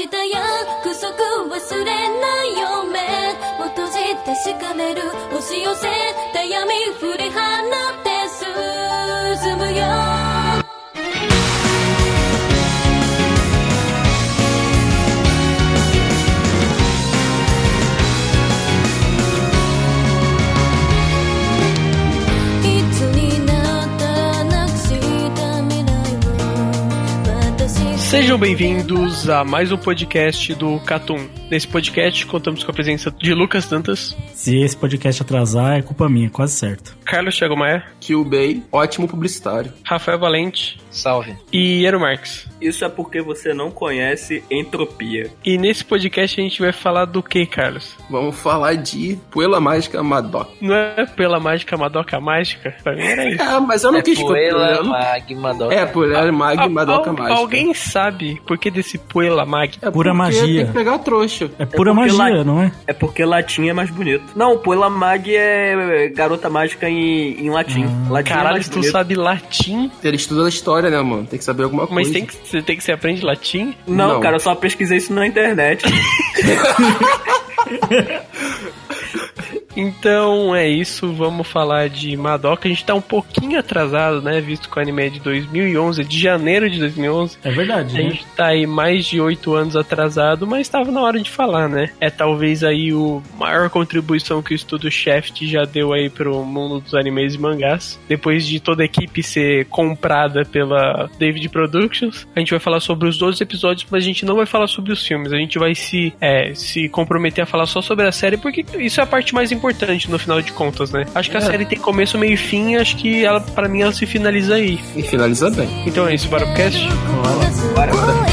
した約束忘れないよ目を閉じ確かめる。押し寄せた闇振り放って進むよ。Sejam bem-vindos a mais um podcast do Catum. Nesse podcast contamos com a presença de Lucas Dantas, Se esse podcast atrasar, é culpa minha, quase certo. Carlos Thiago Maia, Kill Bay, ótimo publicitário. Rafael Valente Salve. e Iero Marques. Isso é porque você não conhece entropia. E nesse podcast a gente vai falar do que, Carlos? Vamos falar de Puela Mágica Madoc. Não é pela mágica Madoka Mágica? Pra mim era isso. Ah, mas eu não É quis Puela eu não- Magma Doca. É, Puela Mag Madoca al- Mágica. Alguém sabe por que desse Puela Mag? É Pura magia. Tem que pegar a trouxa. É pura porque magia, lá- não é? É porque latim é mais bonito. Não, Poela Mag é garota mágica em, em latim. latim é Caralho, mais tu bonito. sabe latim, Ele estuda a história, né, mano? Tem que saber alguma mas coisa. tem que, você tem que você aprende latim? Não, Não. cara, eu só pesquisei isso na internet. Então é isso, vamos falar de Madoka. A gente tá um pouquinho atrasado, né? Visto que o anime é de 2011, de janeiro de 2011. É verdade, A né? gente tá aí mais de oito anos atrasado, mas tava na hora de falar, né? É talvez aí o maior contribuição que o estúdio Shaft já deu aí pro mundo dos animes e mangás. Depois de toda a equipe ser comprada pela David Productions, a gente vai falar sobre os 12 episódios, mas a gente não vai falar sobre os filmes. A gente vai se, é, se comprometer a falar só sobre a série, porque isso é a parte mais importante importante no final de contas, né? Acho que a é. série tem começo, meio e fim, acho que ela, para mim, ela se finaliza aí. E finaliza bem. Então é isso, bora pro cast? Bora, bora. bora.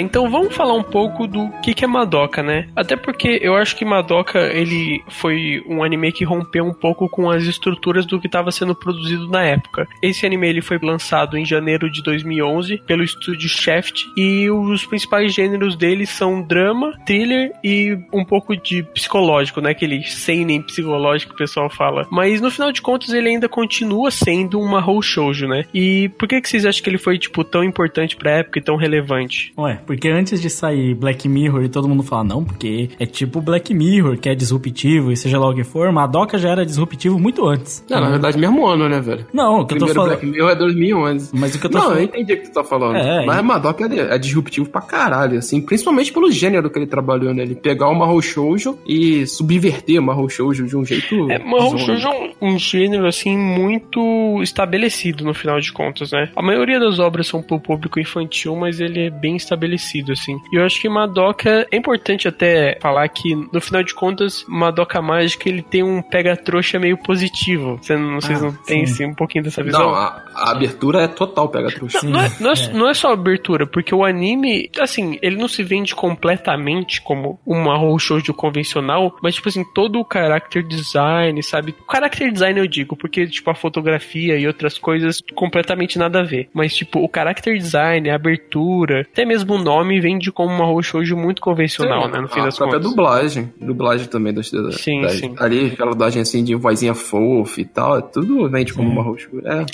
Tá, então vamos falar um pouco do que, que é Madoka, né? Até porque eu acho que Madoka, ele foi um anime que rompeu um pouco com as estruturas do que estava sendo produzido na época. Esse anime ele foi lançado em janeiro de 2011 pelo estúdio Shaft e os principais gêneros dele são drama, thriller e um pouco de psicológico, né? Aquele seinen psicológico que o pessoal fala. Mas no final de contas ele ainda continua sendo uma Shoujo, né? E por que que vocês acham que ele foi tipo tão importante pra época e tão relevante? Ué, porque antes de sair Black Mirror e todo mundo fala, não, porque é tipo Black Mirror, que é disruptivo e seja lá o que for, Madoka já era disruptivo muito antes. Não, na verdade, mesmo ano, né, velho? Não, o que eu tô Primeiro falando. Black Mirror é 2011. Mas o que eu tô Não, eu falando. entendi o que tu tá falando. É, Mas e- Madoka é, é disruptivo pra caralho, assim. Principalmente pelo gênero que ele trabalhou nele. Pegar o Mahou Shoujo e subverter o Mahou Shoujo de um jeito... É, Mahou. Shoujo é um, um gênero, assim, muito estabelecido no final de contas, né? A maioria das obras são pro público infantil, mas ele é bem estabelecido, assim. E eu acho que Madoka, é importante até falar que, no final de contas, Madoka Mágica, ele tem um pega-trouxa meio positivo. Você não, vocês Ah, não têm, sim. assim, um pouquinho dessa visão? Não, a, a abertura é total pega trouxa. Não, não é, não, é, não é só abertura, porque o anime, assim, ele não se vende completamente como uma Shoujo convencional, mas, tipo assim, todo o character design, sabe? O character design eu digo, porque, tipo, a fotografia e outras coisas completamente nada a ver. Mas, tipo, o character design, a abertura, até mesmo o nome vende como uma Shoujo muito convencional, né? No fim a das própria contas. dublagem. Dublagem também das, das, Sim, das- sim. Ali, aquela dublagem assim de vozinha fofa e tal. é Tudo vende como uma roxa. É.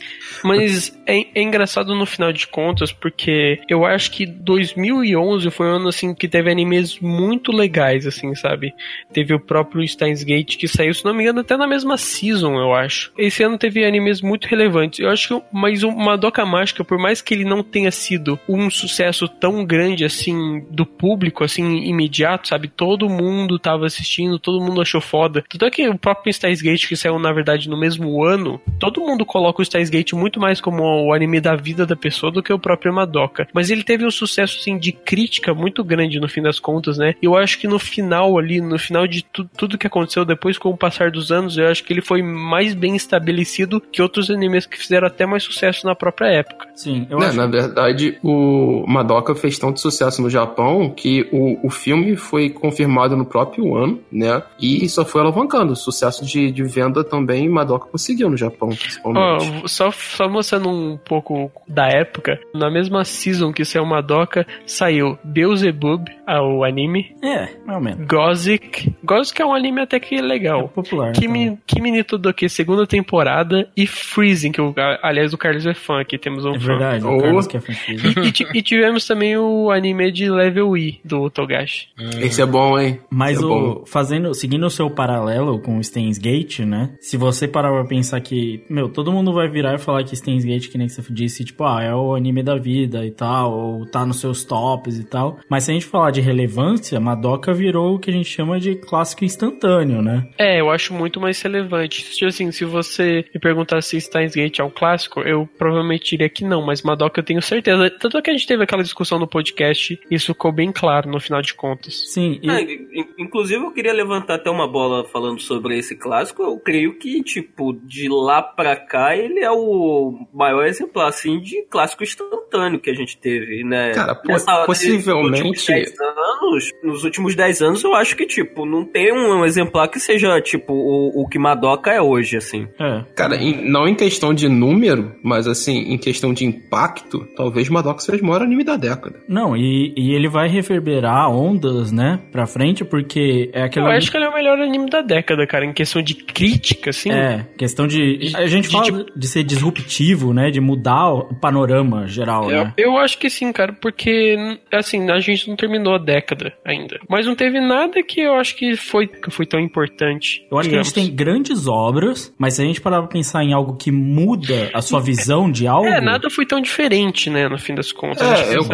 Mas é, é engraçado no final de contas, porque eu acho que 2011 foi um ano assim que teve animes muito legais, assim, sabe? Teve o próprio Steins Gate que saiu, se não me engano, até na mesma season, eu acho. Esse ano teve animes muito relevantes. Eu acho que, mas o Madoka Mágica, por mais que ele não tenha sido um sucesso tão grande grande, assim, do público, assim, imediato, sabe? Todo mundo tava assistindo, todo mundo achou foda. Tanto é que o próprio Steins Gate, que saiu, na verdade, no mesmo ano, todo mundo coloca o Steins Gate muito mais como o anime da vida da pessoa do que o próprio Madoka. Mas ele teve um sucesso, assim, de crítica muito grande no fim das contas, né? E eu acho que no final ali, no final de tu, tudo que aconteceu depois, com o passar dos anos, eu acho que ele foi mais bem estabelecido que outros animes que fizeram até mais sucesso na própria época. Sim, eu Né, acho. Na verdade, o Madoka fez tanto sucesso no Japão que o, o filme foi confirmado no próprio ano, né? E só foi alavancando. Sucesso de, de venda também Madoka conseguiu no Japão, principalmente. Ó, só, só mostrando um pouco da época, na mesma season que saiu Madoka, saiu Beelzebub, ah, o anime, É, mais ou menos. Gozik. Gozik é um anime até que É legal. popular. Kimi, Kimi ni Todoke, segunda temporada, e Freezing, que o, aliás o Carlos é fã, aqui temos um É fã. verdade, o Carlos que é franquia. E, e e tivemos também o anime de Level E, do Togashi. Esse é bom, hein? Mas é o, bom. fazendo, seguindo o seu paralelo com o Steins Gate, né? Se você parar pra pensar que, meu, todo mundo vai virar e falar que Steins Gate, que nem você disse, tipo, ah, é o anime da vida e tal, ou tá nos seus tops e tal. Mas se a gente falar de relevância, Madoka virou o que a gente chama de clássico instantâneo, né? É, eu acho muito mais relevante. Tipo assim, se você me perguntar se Steins Gate é um clássico, eu provavelmente diria que não, mas Madoka eu tenho certeza. Tanto é que a gente teve aquela discussão no podcast, e isso ficou bem claro no final de contas. Sim, e, in- inclusive, eu queria levantar até uma bola falando sobre esse clássico. Eu creio que, tipo, de lá pra cá, ele é o maior exemplar, assim, de clássico instantâneo que a gente teve, né? Cara, po- Nessa- possivelmente- Nos últimos 10 anos, nos últimos 10 anos, eu acho que, tipo, não tem um exemplar que seja, tipo, o, o que Madoka é hoje, assim. é. Cara, em- não em questão de número, mas assim, em questão de impacto, talvez Madoka seja o maior anime da década. Não, e, e ele vai reverberar ondas, né, pra frente, porque é aquele... Eu acho que ele é o melhor anime da década, cara, em questão de crítica, assim. É, questão de. A gente de fala tipo- de ser disruptivo, né? De mudar o panorama geral, Eu, né? eu acho que sim, cara, porque, assim, a gente não terminou a década ainda. Mas não teve nada que eu acho que foi, que foi tão importante. Eu acho que a gente tem grandes obras, mas se a gente parar pra pensar em algo que muda a sua visão de algo. É, nada foi tão diferente, né, no fim das contas. É, eu essa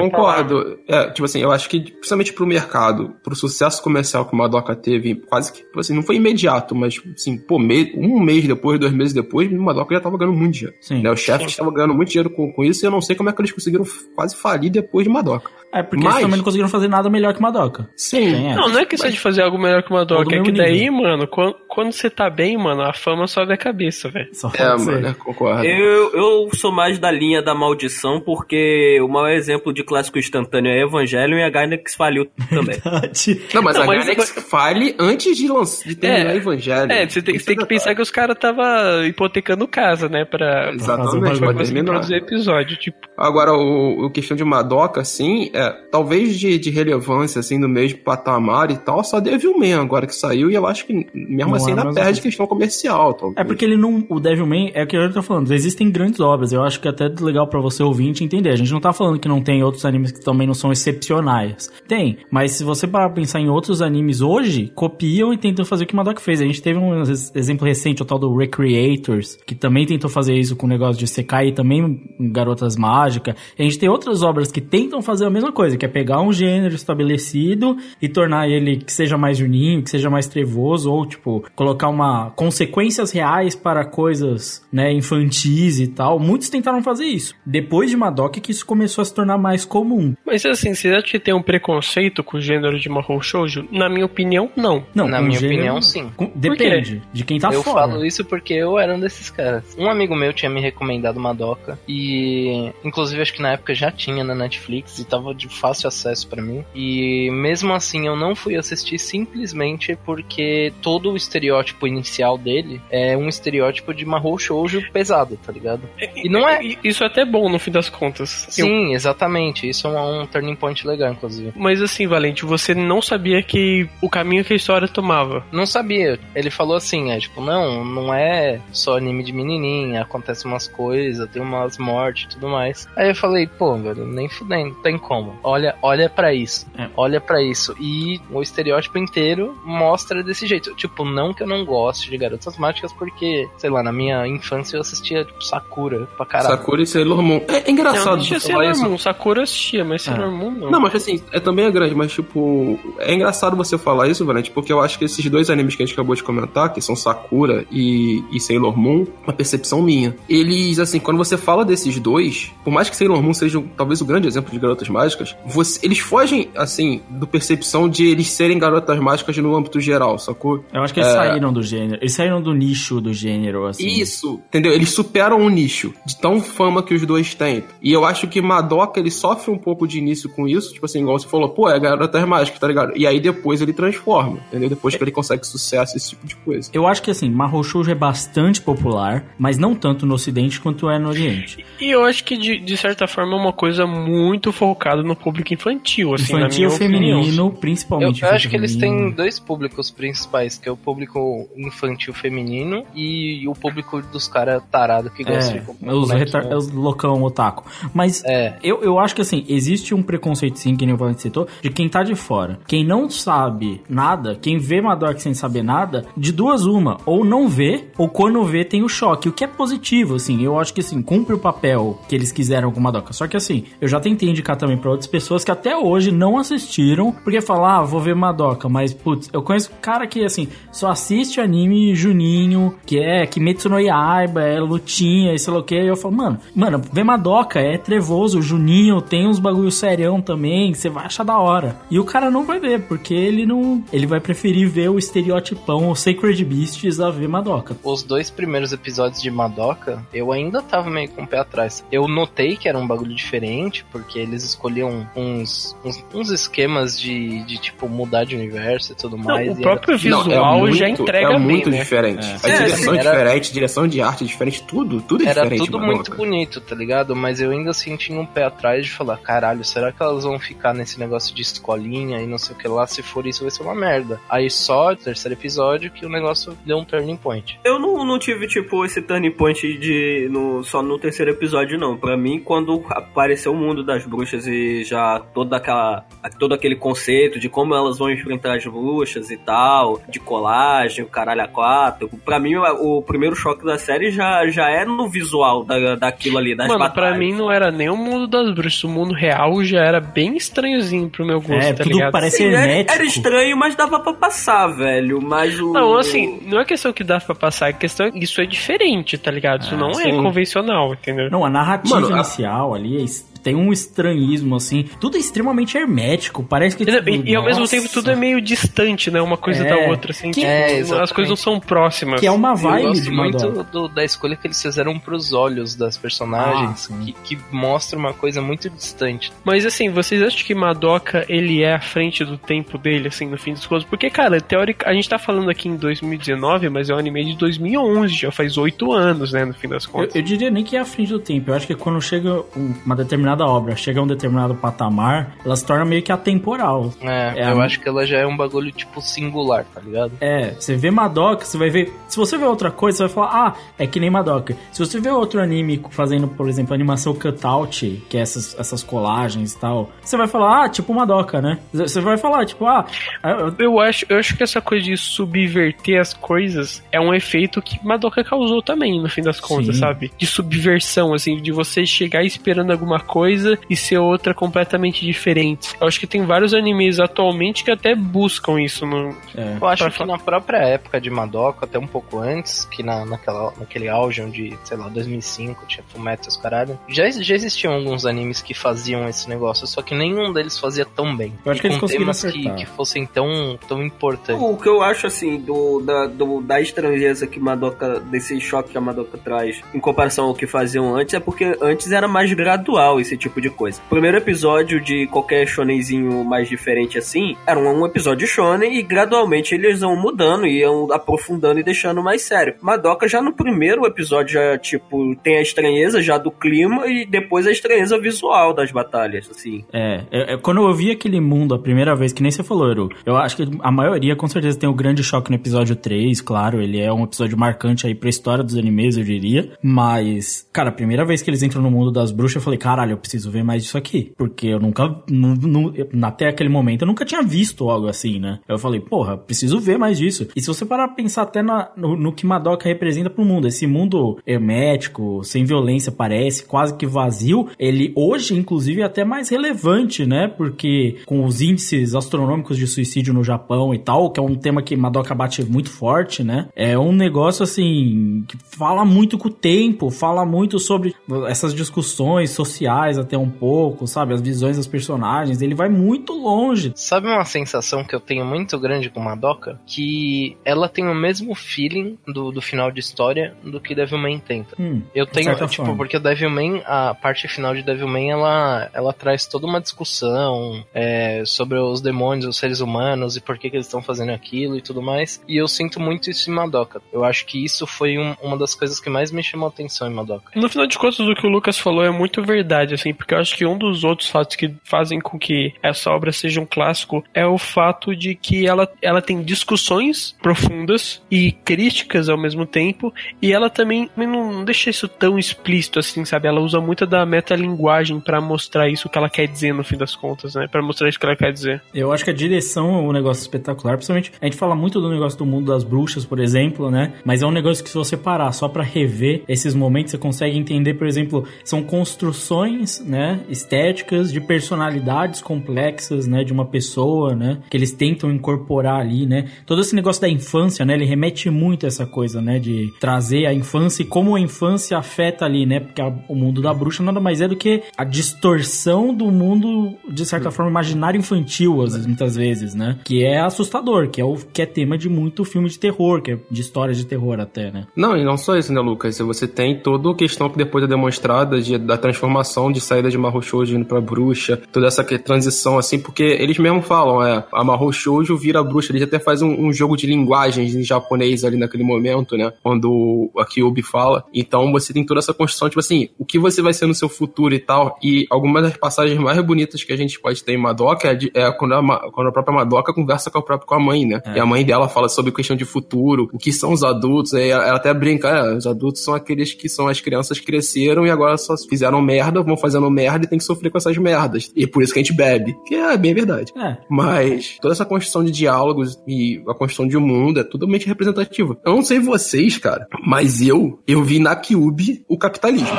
concordo. É, tipo assim, eu acho que, principalmente pro mercado, pro sucesso comercial que o Madoka teve, quase que, tipo assim, não foi imediato, mas, assim, pô, me- um mês depois, dois meses depois, o Madoka já tava ganhando muito dinheiro. Sim. Né, o chefe estava ganhando muito dinheiro com, com isso e eu não sei como é que eles conseguiram quase falir depois de Madoka. É porque Mas- eles também não conseguiram fazer nada melhor que Madoka. Sim. Tem essa. Não, não é questão de fazer algo melhor que uma Doca, é que daí, nível. mano, quando, quando você tá bem, mano, a fama sobe a cabeça, velho. Só É, mano, é, concordo. Eu, eu sou mais da linha da maldição, porque o maior exemplo de clássico instantâneo é Evangelho e a Gainax faliu também. Não, mas Não, a mas- Gainax fale antes de, lançar, de terminar É. o Evangelho. É, você tem, você tem que pensar que os caras tava hipotecando casa, né, pra, Exatamente, pra pra conseguir terminar. produzir episódio, tipo. Agora, o, o questão de Madoka, assim, é, talvez de, de relevância, assim, no mesmo patamar e tal, só Devilman agora que saiu, e eu acho que mesmo Não assim é ainda perde questão comercial, talvez. É porque ele não. O Devilman é o que eu tô falando. Existem grandes obras. Eu acho que é até legal pra você ouvinte entender. A gente não tá falando que não tem outros animes que também não são excepcionais. Tem. Mas se você parar pra pensar em outros animes hoje, copiam e tentam fazer o que Madoka fez. A gente teve um ex- exemplo recente, o tal do Recreators, que também tentou fazer isso com o negócio de Sekai e também Garotas Mágicas. A gente tem outras obras que tentam fazer a mesma coisa, que é pegar um gênero estabelecido e tornar ele que seja mais juninho, que seja mais trevoso, ou, tipo, colocar uma consequências reais para coisas, né, infantis e tal. Muitos tentaram fazer isso. Depois de Madoka que isso começou a se tornar mais comum. Mas assim, você acha que tem um preconceito com o gênero de Mahou Shoujo? Na minha opinião, não. Não, Na minha gênero- opinião, sim. com- depende de quem tá eu fora. falo isso porque eu era um desses caras. Um amigo meu tinha me recomendado Madoka e, inclusive, acho que na época já tinha na Netflix e tava de fácil acesso pra mim. E mesmo assim, eu não fui assistir simplesmente porque todo o estereótipo inicial dele é um estereótipo de Mahou Shoujo pesado, tá ligado? E não é. Isso é até bom no fim das contas. Eu- Sim, exatamente. Isso é um, um turning point legal, inclusive. Mas assim, Valente, você não sabia que o caminho que a história tomava. Não sabia. Ele falou assim, é tipo, não, não é só anime de menininha, acontece umas coisas, tem umas mortes e tudo mais. Aí eu falei, pô, velho, nem fudendo, tem como. Olha, olha para isso. É. Olha para isso. E o estereótipo inteiro mostra desse jeito. Tipo, não que eu não goste de garotas mágicas, porque, sei lá, na minha infância eu assistia tipo, Sakura pra caralho. Sakura e Sailor Moon. É, é Não, engraçado. não falar Sailor isso. Moon. Sakura eu assistia, mas Sailor Moon não. Não, mas assim, é também é grande, mas tipo, é engraçado você falar isso, Valente, porque eu acho que esses dois animes que a gente acabou de comentar, que são Sakura e, e Sailor Moon, uma percepção minha. Eles, assim, quando você fala desses dois, por mais que Sailor Moon seja talvez o grande exemplo de garotas mágicas, você- eles fogem, assim, do percepção de eles serem garotas mágicas no âmbito geral, sacou? Eu acho que eles É. saíram do gênero. Eles saíram do nicho do gênero, assim. Isso, entendeu? Eles superam o nicho de tão fama que os dois têm. E eu acho que Madoka, ele sofre um pouco de início com isso, tipo assim, igual você falou, pô, é garotas mágicas, tá ligado? E aí depois ele transforma, entendeu? Depois que ele consegue sucesso, esse tipo de coisa. Eu acho que assim, Mahou Shoujo é bastante popular, mas não tanto no ocidente quanto é no oriente. E eu acho que, de, de certa forma, é uma coisa muito focada no público infantil, assim, Infantil na minha opinião. feminino, Eu, principalmente eu acho que infantil eles têm dois públicos principais, que é o público infantil feminino e o público dos caras tarados que gostam É, de os, retar... os loucão otaku. Mas É. eu, eu acho que assim, existe um preconceito sim, que nem o Valente citou, de quem tá de fora. Quem não sabe nada, quem vê Madoka sem saber nada, de duas uma, ou não vê, ou quando vê tem o choque, o que é positivo, assim, eu acho que assim, cumpre o papel que eles quiseram com Madoka. Só que assim, eu já tentei indicar também pra outras pessoas que até hoje não assistiram, porque falam, ah, vou ver Madoka, mas putz, eu conheço cara que assim, só assiste anime Juninho, que é Kimetsu no Yaiba, é lutinha, e sei lá o que, e eu falo, mano, mano, vê Madoka, é trevoso, Juninho, tem uns bagulho serião também, que você vai achar da hora. E o cara não vai ver, porque ele não, ele vai preferir ver o estereotipão, o Sacred Beasts a ver Madoka. Os dois primeiros episódios de Madoka, eu ainda tava meio com o pé atrás. Eu notei que era um bagulho diferente, porque eles escolhiam uns, uns, uns esquemas de, de, tipo, mudar de universo e tudo Não, mais. o e era- próprio visual Não, é já muito- entrega É bem, muito né? diferente. É. A É, direção assim, é era- diferente, direção de arte é diferente, tudo, tudo é Era diferente. tudo Madoka. muito bonito, tá ligado? Mas eu ainda senti um pé atrás de falar, caralho, será que elas vão ficar nesse negócio de escolinha e não sei o que lá? Se for isso, vai ser uma merda. Aí só no terceiro episódio que o negócio deu um turning point. Eu não, não tive, tipo, esse turning point de no, só no terceiro episódio, não. Pra mim, quando apareceu o mundo das bruxas e já toda aquela, todo aquele conceito de como elas vão enfrentar as bruxas e tal, de colagem, o caralho a quatro, pra mim, o, primeiro choque da série já, já é no visual da, daquilo ali, das Mano, batalhas. pra mim não era nem o mundo das bruxas, o mundo real já era bem estranhozinho pro meu gosto, É, tá tudo ligado? parece Sim, era, hermético. era estranho, mas dava pra passar, velho. Mas o. Não, assim, não é questão que dá pra passar, é questão isso é diferente, tá ligado? Isso Ah, não é sim. convencional, entendeu? Não, a narrativa Mano, a- inicial ali é es- tem um estranhismo, assim. Tudo é extremamente hermético. Parece que. tipo, E, e ao mesmo tempo tudo é meio distante, né? Uma coisa É. da outra, assim. Que- tipo, É, as coisas não são próximas. Que é uma Eu vibe gosto de muito do- da escolha que eles fizeram pros olhos das personagens, Ah, que, que mostra uma coisa muito distante. Mas assim, vocês acham que Madoka ele é à frente do tempo dele, assim, no fim dos contos? Porque, cara, teórica, a gente tá falando aqui em 2019, mas é um anime de 2011, já faz oito anos, né, no fim das Eu, contas. eu diria nem que é à frente do tempo. Eu acho que quando chega um- uma determinada obra, chega a um determinado patamar, ela se torna meio que atemporal. É, É, eu a- acho que ela já é um bagulho, tipo, singular, tá ligado? É, você vê Madoka, você vai ver. Se você vê outra coisa, você vai falar, ah, é que nem Madoka. Se você vê outro anime fazendo, por exemplo, animação cutout, que é essas, essas colagens e tal, você vai falar, ah, tipo Madoka, né? Você vai falar, tipo, ah, eu- Eu acho, eu acho que essa coisa de subverter as coisas é um efeito que Madoka causou também, no fim das contas, Sim. sabe? De subversão, assim, de você chegar esperando alguma coisa e ser outra completamente diferente. Eu acho que tem vários animes atualmente que até buscam isso no. é. Eu acho Pra que na própria época de Madoka, até um pouco antes, que na, naquela, naquele auge onde, sei lá, 2005, tinha Fullmetal e os caralho, já, já existiam alguns animes que faziam esse negócio, só que nenhum deles fazia tão bem. Eu acho e que eles conseguiram temas que, que fossem tão, tão importantes. O que eu acho, assim, do, da, do- da estranheza que Madoka, desse choque que a Madoka traz, em comparação ao que faziam antes, é porque antes era mais gradual esse tipo de coisa. Primeiro episódio de qualquer shonenzinho mais diferente assim, era um, um episódio shonen e gradualmente eles vão mudando e iam aprofundando e deixando mais sério. Madoka já no primeiro episódio já, tipo, tem a estranheza já do clima e depois a estranheza visual das batalhas, assim. É, é, é, quando eu vi aquele mundo a primeira vez, que nem você falou, Eru, eu acho que a maioria com certeza tem o grande choque no episódio 3, claro, ele é um episódio marcante aí pra história dos animes, eu diria, mas, cara, a primeira vez que eles entram no mundo das bruxas, eu falei, caralho, preciso ver mais disso aqui. Porque eu nunca, nu- até aquele momento, eu nunca tinha visto algo assim, né? Eu falei, porra, preciso ver mais disso. E se você parar pra pensar até na- no, no que Madoka representa pro mundo, esse mundo hermético, sem violência, parece, quase que vazio, ele hoje, inclusive, é até mais relevante, né? Porque com os índices astronômicos de suicídio no Japão e tal, que é um tema que Madoka bate muito forte, né? É um negócio assim que fala muito com o tempo, fala muito sobre essas discussões sociais até um pouco, sabe? As visões dos personagens, ele vai muito longe. Sabe uma sensação que eu tenho muito grande com Madoka? Que ela tem o mesmo feeling do, do final de história do que Devilman tenta. Hum, Eu de tenho, certa tipo, forma. porque Devilman, a parte final de Devilman, ela, ela traz toda uma discussão é, sobre os demônios, os seres humanos e por que, que eles estão fazendo aquilo e tudo mais. E eu sinto muito isso em Madoka. Eu acho que isso foi um- uma das coisas que mais me chamou a atenção em Madoka. No final de contas, o que o Lucas falou é muito verdade, assim, porque eu acho que um dos outros fatos que fazem com que essa obra seja um clássico é o fato de que ela, ela tem discussões profundas e críticas ao mesmo tempo, e ela também não, deixa isso tão explícito assim, sabe? Ela usa muito da metalinguagem pra mostrar isso que ela quer dizer no fim das contas, né? Pra mostrar isso que ela quer dizer. Eu acho que a direção é um negócio espetacular, principalmente a gente fala muito do negócio do mundo das bruxas, por exemplo, né? Mas é um negócio que se você parar só pra rever esses momentos, você consegue entender, por exemplo, são construções, né, estéticas de personalidades complexas, né, de uma pessoa, né, que eles tentam incorporar ali, né? Todo esse negócio da infância, né, ele remete muito a essa coisa, né, de trazer a infância e como a infância afeta ali, né? Porque a- o mundo da bruxa nada mais é do que a distorção do mundo, de certa forma, imaginário infantil, às muitas vezes, né? Que é assustador, que é o que é tema de muito filme de terror, que é de histórias de terror até, né? Não, e não só isso, né, Lucas? Você tem toda a questão que depois é demonstrada de, da transformação de saída de Mahou Shoujo indo pra bruxa, toda essa transição, assim, porque eles mesmos falam, é, a Mahou Shoujo vira bruxa, eles até fazem um, um jogo de linguagens em japonês ali naquele momento, né, quando a Kyubi fala. Então você tem toda essa construção, tipo assim, o que você vai ser no seu futuro e tal, e algumas das passagens mais bonitas que a gente pode ter em Madoka é, de- é quando, a, quando a própria Madoka conversa com a própria com a mãe, né, É. e a mãe dela fala sobre questão de futuro, o que são os adultos, aí ela ela até brinca, é, os adultos são aqueles que são as crianças que cresceram e agora só fizeram merda, vão fazendo merda e tem que sofrer com essas merdas. E é por isso que a gente bebe, que é bem verdade. É. Mas toda essa construção de diálogos e a construção de um mundo é totalmente representativa. Eu não sei vocês, cara, mas eu, eu vi na Kyubi o capitalismo.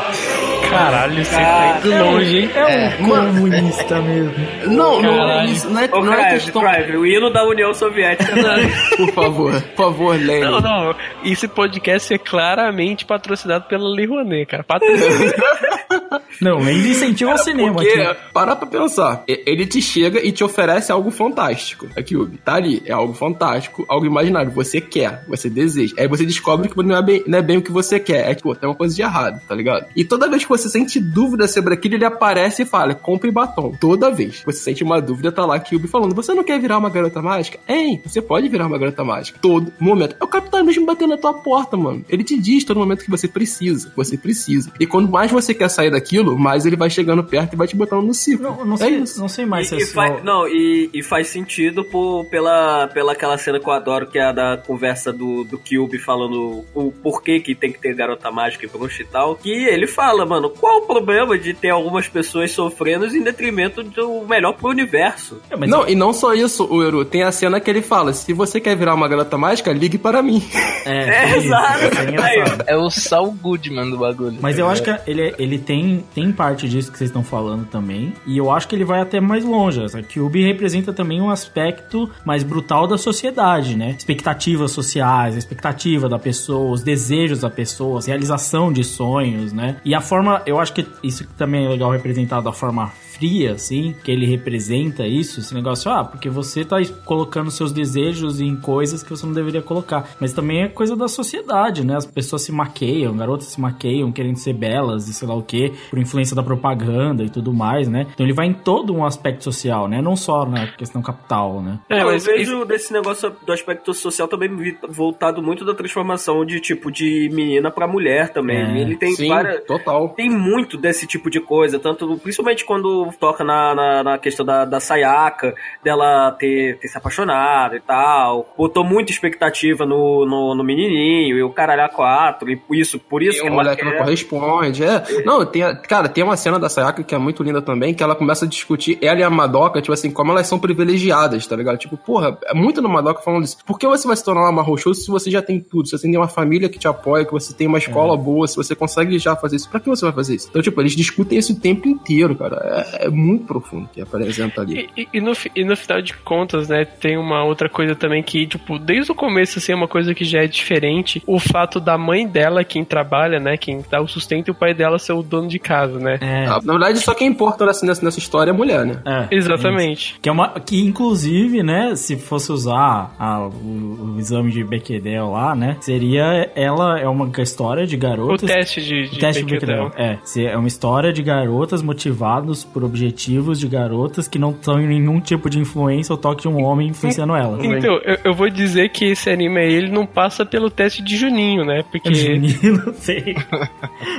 Caralho, você tá indo longe, hein? É um comunista mesmo. Não, não é isso, não é, Ô, não é Crive, questão... Crive, o hino da União Soviética. Por favor, por favor, leia. Não, não. Esse podcast é claramente patrocinado pela Lei Rouanet, cara. Patrocinado. Não, ainda incentiva o cinema Porque, aqui. para pra pensar, ele te chega e te oferece algo fantástico. Aqui, Ubi, tá ali, é algo fantástico, algo imaginário, você quer, você deseja. Aí você descobre que não é bem, não é bem o que você quer, é tipo, tem uma coisa de errado, tá ligado? E toda vez que você sente dúvida sobre aquilo, ele aparece e fala, compre batom. Toda vez você sente uma dúvida, tá lá Kyubi falando, você não quer virar uma garota mágica? Hein, você pode virar uma garota mágica. Todo momento. É o capitalismo batendo na tua porta, mano. Ele te diz todo momento que você precisa, você precisa. E quando mais você quer sair daquilo, mais ele vai chegando perto e vai te botando no ciclo. Não, não é sei, isso. não sei mais se é só... faz, não, e, e faz sentido por, pela, pela aquela cena que eu adoro, que é a da conversa do, do Cube falando o porquê que tem que ter garota mágica e bruxa e tal. Que ele fala, mano, qual o problema de ter algumas pessoas sofrendo em detrimento do melhor pro universo? É, não, e não só isso, o Eru, tem a cena que ele fala: se você quer virar uma garota mágica, ligue para mim. É, É, exato. é. É o Saul Goodman do bagulho. Mas eu acho que ele, ele tem, tem parte disso que vocês estão falando também. E eu acho que ele vai até mais longe. A Cube representa também um aspecto mais brutal da sociedade, né? Expectativas sociais, a expectativa da pessoa, os desejos da pessoa, a realização de sonhos, né? E a forma, eu acho que isso também é legal representado da forma fria, assim, que ele representa isso, esse negócio, ah, porque você tá colocando seus desejos em coisas que você não deveria colocar. Mas também é coisa da sociedade, né? As pessoas se maqueiam, garotas se maqueiam querendo ser belas e sei lá o que, por influência da propaganda e tudo mais, né? Então ele vai em todo um aspecto social, né? Não só na questão capital, né? É, eu mas vejo desse negócio do aspecto social também voltado muito da transformação de tipo de menina pra mulher também. É, Ele tem Sim, várias. total. Tem muito desse tipo de coisa, tanto principalmente quando toca na, na, na questão da, da Sayaka, dela ter, ter se apaixonado e tal. Botou muita expectativa no, no, no menininho e o caralho a quatro, e por isso, por isso E que o ela moleque não corresponde. É. Não, tem cara, tem uma cena da Sayaka que é muito linda também, que ela começa a discutir, ela e a Madoka, tipo assim, como elas são privilegiadas, tá ligado? Tipo, porra, é muito no Madoka falando isso. Por que você vai se tornar uma Mahou se você já tem tudo? Se você tem uma família que te apoia, que você tem uma escola boa, se você consegue já fazer isso, pra que você vai fazer isso? Então, tipo, eles discutem isso o tempo inteiro, cara. É, é muito profundo que apresenta ali. E, e- e no, e no final de contas, né, tem uma outra coisa também que, tipo, desde o começo, assim, é uma coisa que já é diferente. O fato da mãe dela, quem trabalha, né, quem dá o sustento, e o pai dela ser o dono de casa, né? É. Ah, Na verdade, só quem importa nessa, nessa, nessa história é a mulher, né? É, Exatamente. Que, é uma, que inclusive, né, se fosse usar a- o, o exame de Bechdel lá, né, seria ela é uma história de O garotas. teste de, de O teste de Bechdel. Bechdel. É, se- é uma história de garotas motivadas por objetivos de garotas que não estão em nenhum tipo de influência ou toque de um homem influenciando elas. Então, eu, eu vou dizer que esse anime aí, ele não passa pelo teste de Juninho, né? Porque Juninho, não sei.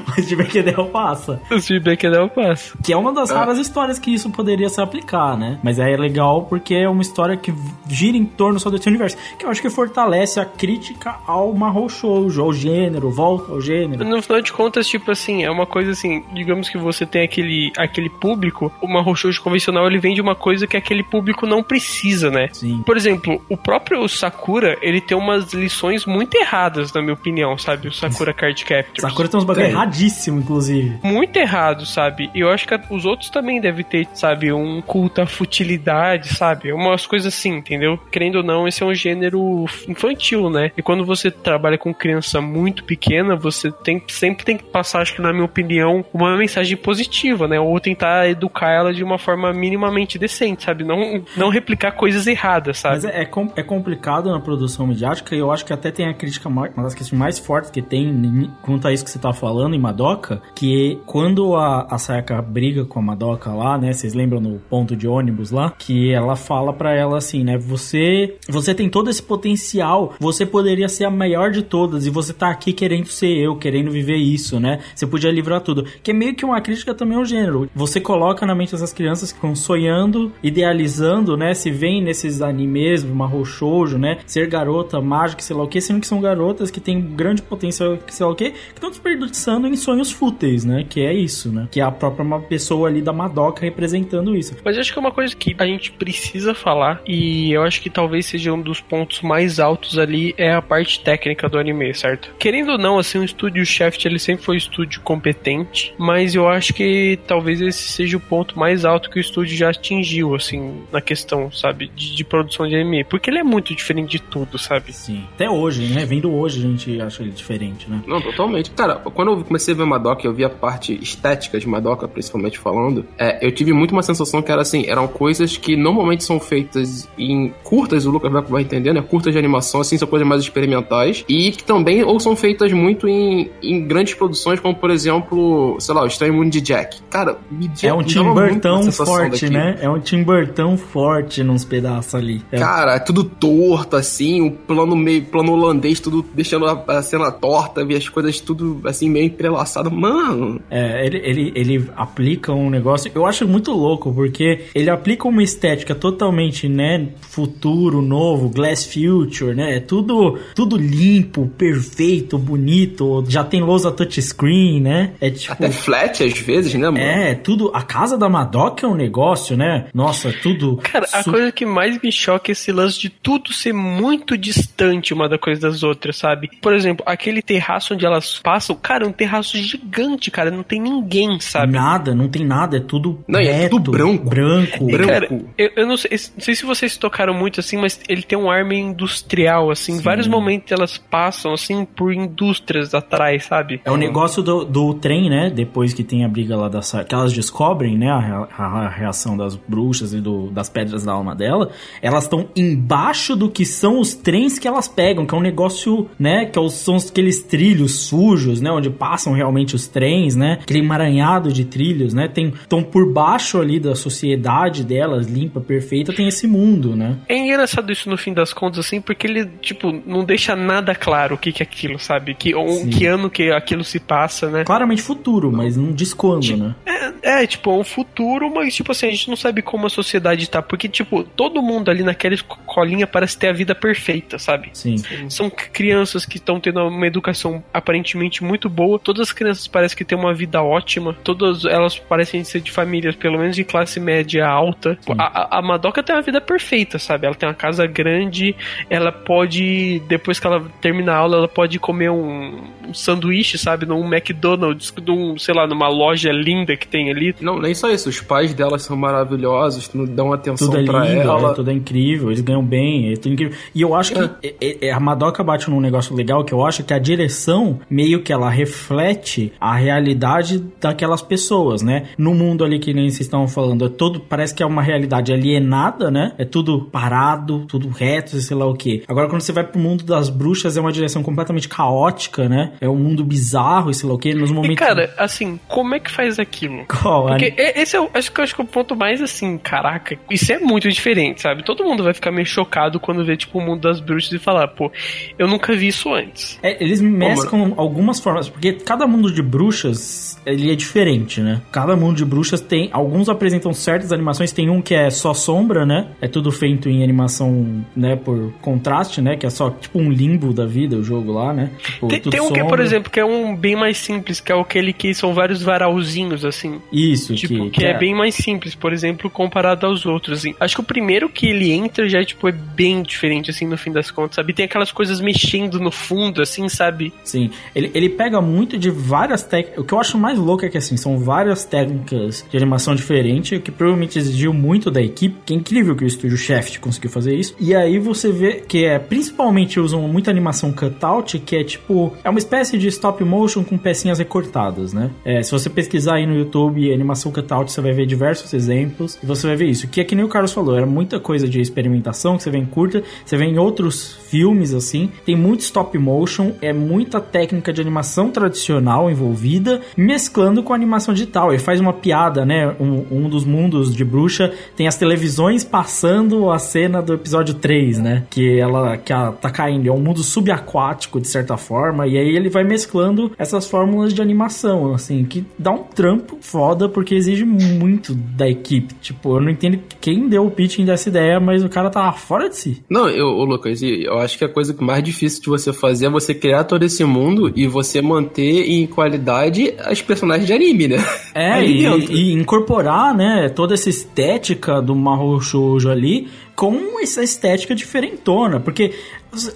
Mas de Bechdel passa. o de Bechdel passa. Que é uma das raras histórias que isso poderia se aplicar, né? Mas é legal porque é uma história que gira em torno só desse universo. Que eu acho que fortalece a crítica ao Mahou Shoujo, ao gênero, volta ao gênero. No final de contas, tipo assim, é uma coisa assim, digamos que você tem aquele, aquele público, uma Shoujo convencional, ele vende uma coisa que aquele público não precisa, né? Sim. Por exemplo, o próprio Sakura, ele tem umas lições muito erradas, na minha opinião, sabe? O Sakura Card Captors. Sakura tem uns bagulho Tem. erradíssimo, inclusive. Muito errado, sabe? E eu acho que os outros também devem ter, sabe, um culto à futilidade, sabe? Umas coisas assim, entendeu? Querendo ou não, esse é um gênero infantil, né? E quando você trabalha com criança muito pequena, você tem, sempre tem que passar, acho que na minha opinião, uma mensagem positiva, né? Ou tentar educar ela de uma forma minimamente decente, sabe? Não, não replicar coisas erradas, sabe? Mas é, é com- é complicado na produção midiática e eu acho que até tem a crítica, mais, uma das mais fortes que tem quanto a isso que você tá falando em Madoka, que quando a, a Sayaka briga com a Madoka lá, né, vocês lembram no ponto de ônibus lá, que ela fala pra ela assim, né, você, você tem todo esse potencial, você poderia ser a maior de todas e você tá aqui querendo ser eu, querendo viver isso, né, você podia livrar tudo, que é meio que uma crítica também ao gênero, você coloca na mente dessas crianças que ficam sonhando, idealizando, né, se vem nesses animes, Mahou Shoujo, né, ser garota, mágica, sei lá o que, sendo que são garotas que têm grande potencial, sei lá o que, que estão desperdiçando em sonhos fúteis, né, que é isso, né, que é a própria uma pessoa ali da Madoka representando isso. Mas eu acho que é uma coisa que a gente precisa falar, e eu acho que talvez seja um dos pontos mais altos ali, é a parte técnica do anime, certo? Querendo ou não, assim, o estúdio Shaft, ele sempre foi um estúdio competente, mas eu acho que talvez esse seja o ponto mais alto que o estúdio já atingiu, assim, na questão, sabe, de, de produção de anime, porque ele é muito diferente de tudo, sabe? Sim. Até hoje, né, vendo hoje a gente acha ele diferente, né. Não, totalmente. Cara, quando eu comecei a ver Madoka, eu vi a parte estética de Madoka, principalmente falando, é, eu tive muito uma sensação que era assim, eram coisas que normalmente são feitas em curtas, o Lucas vai, vai entender, né? Curtas de animação, assim, são coisas mais experimentais, e que também ou são feitas muito em, em grandes produções, como por exemplo, sei lá, o Estranho Mundo de Jack. Cara, me É um me Tim dava muito Burton uma sensação forte, né? É um Tim Burton forte nos pedaços ali. É. Cara, é tudo torto, assim, o plano meio, plano holandês, tudo deixando a, a cena torta, e as coisas tudo, assim, meio entrelaçado. Mano, É, ele, ele, ele aplica um negócio. Eu acho muito louco, porque ele aplica uma estética totalmente, né? Futuro, novo, glass future, né? É tudo, tudo limpo, perfeito, bonito. Já tem lousa touchscreen, né? É tipo. até flat às vezes, né, mano? É, tudo. A casa da Madoka é um negócio, né? Nossa, tudo. Cara, a su- coisa que mais me choca é esse lance de tudo ser muito distante uma da coisa das outras, sabe? Por exemplo, aquele terraço onde elas passam, cara, é um terraço gigante, cara, não tem ninguém, sabe? Nada, não tem nada, é tudo. Não, e é reto, tudo branco. Branco. Branco. Cara, eu, eu não, sei, não sei se vocês tocaram muito assim, mas ele tem um ar meio industrial, assim. Em vários momentos elas passam, assim, por indústrias atrás, sabe? É o negócio do, do trem, né? Depois que tem a briga lá da que elas descobrem, né? A, rea- a reação das bruxas e do- das pedras da alma dela. Elas estão embaixo do que são os trens que elas pegam, que é um negócio, né? Que é são aqueles trilhos sujos, né? Onde passam realmente os trens, né? Aquele emaranhado de trilhos, né? Tem, estão por baixo ali da sociedade delas, limpa, perfeita, tem esse mundo, né? É engraçado isso no fim das contas, assim, porque ele, tipo, não deixa nada claro o que, que é aquilo, sabe? Que, Sim. que ano que aquilo se passa, né? Claramente futuro, mas não diz quando, né? É, é, tipo, um futuro, mas, tipo assim, a gente não sabe como a sociedade tá. Porque, tipo, todo mundo ali naquela colinha parece ter a vida perfeita, sabe? Sim. São crianças que estão tendo uma educação aparentemente muito boa. Todas as crianças parecem que têm uma uma vida ótima. Todas elas parecem ser de famílias, pelo menos de classe média alta. A, a, a Madoka tem uma vida perfeita, sabe? Ela tem uma casa grande, ela pode, depois que ela termina a aula, ela pode comer um, um sanduíche, sabe? Num McDonald's, num, sei lá, numa loja linda que tem ali. Não, nem só isso. Os pais dela são maravilhosos, dão atenção Tudo é pra lindo, ela. é, tudo é incrível, eles ganham bem, é tudo incrível. E eu acho que é, é, a Madoka bate num negócio legal que eu acho que a direção meio que ela reflete a realidade daquelas pessoas, né? No mundo ali que nem vocês estavam falando, é todo, parece que é uma realidade alienada, né? É tudo parado, tudo reto, sei lá o que. Agora quando você vai pro mundo das bruxas é uma direção completamente caótica, né? É um mundo bizarro, sei lá o que, nos E momentos cara, assim, como é que faz aquilo? Qual? Porque e- esse é o, acho que acho que é o ponto mais assim, caraca, isso é muito diferente, sabe? Todo mundo vai ficar meio chocado quando vê, tipo, o mundo das bruxas e falar, pô, eu nunca vi isso antes. É, eles mesclam algumas formas, porque cada mundo de bruxas, ele é diferente, né? Cada mundo de bruxas tem, alguns apresentam certas animações, tem um que é só sombra, né? É tudo feito em animação, né, por contraste, né? Que é só tipo um limbo da vida, o jogo lá, né? Tipo, Tem, tudo tem um que, por sombra. exemplo, que é um bem mais simples, que é aquele que são vários varalzinhos, assim. Isso, Tipo, que, é, bem mais simples, por exemplo, comparado aos outros, assim. Acho que o primeiro que ele entra já, tipo, é bem diferente, assim, no fim das contas, sabe? Tem aquelas coisas mexendo no fundo, assim, sabe? Sim, ele, ele pega muito de várias técnicas. O que eu acho mais louco é que assim, são várias técnicas de animação diferente, o que provavelmente exigiu muito da equipe, que é incrível que o estúdio Shaft conseguiu fazer isso. E aí você vê que é principalmente usam muita animação cutout, que é tipo, é uma espécie de stop motion com pecinhas recortadas, né? É, se você pesquisar aí no YouTube animação cutout, você vai ver diversos exemplos e você vai ver isso. Que é que nem o Carlos falou, era muita coisa de experimentação que você vê em curta, você vê em outros filmes assim. Tem muito stop motion, é muita técnica de animação tradicional envolvida, mesclando com animação digital. Ele faz uma piada, né? Um, um dos mundos de bruxa tem as televisões passando a cena do episódio 3, né? Que ela que ela tá caindo. É um mundo subaquático, de certa forma. E aí ele vai mesclando essas fórmulas de animação, assim, que dá um trampo foda, porque exige muito da equipe. Tipo, eu não entendo quem deu o pitching dessa ideia, mas o cara tá fora de si. Não, eu, ô, Lucas, eu acho que a coisa mais difícil de você fazer é você criar todo esse mundo e você manter em qualidade as personagens de anime, né? É, e, e incorporar, né, toda essa estética do Mahou Shoujo ali com essa estética diferentona, porque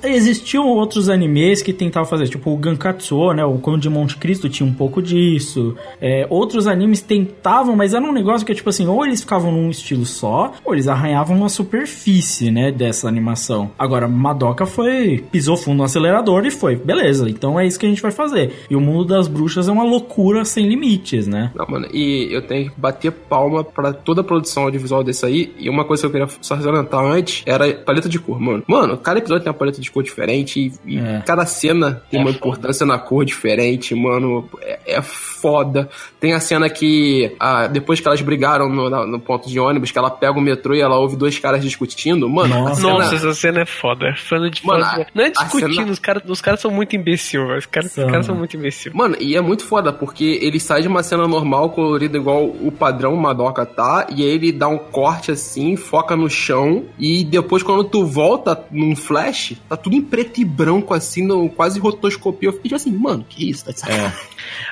existiam outros animes que tentavam fazer, tipo o Gankatsuo, né, o Conde de Monte Cristo tinha um pouco disso, é, outros animes tentavam, mas era um negócio que, tipo assim, ou eles ficavam num estilo só, ou eles arranhavam uma superfície, né, dessa animação. Agora, Madoka foi, pisou fundo no acelerador e foi, beleza, então é isso que a gente vai fazer. E o mundo das bruxas é uma loucura sem limites, né? Não, mano, e eu tenho que bater palma pra toda a produção audiovisual desse aí. E uma coisa que eu queria só ressaltar antes era paleta de cor, mano. Mano, cada episódio tem uma paleta de cor diferente e, e É. cada cena tem É uma foda. importância na cor diferente, mano. É, é foda. Tem a cena que, ah, depois que elas brigaram no, na- no ponto de ônibus, que ela pega o metrô e ela ouve dois caras discutindo. Mano, a Nossa. cena- Nossa, essa cena é foda. Fã de Mano, fã de- a- Não é discutindo, cena- os caras os caras são muito imbecil, velho. os caras, caras são muito imbecil. Mano, e é muito foda, porque ele sai de uma cena normal, colorida igual o padrão Madoka tá, e aí ele dá um corte assim, foca no chão, e depois quando tu volta num flash, tá tudo em preto e branco, assim, no, quase rotoscopia. Eu fiquei assim, mano, que isso? Tá de sacanagem.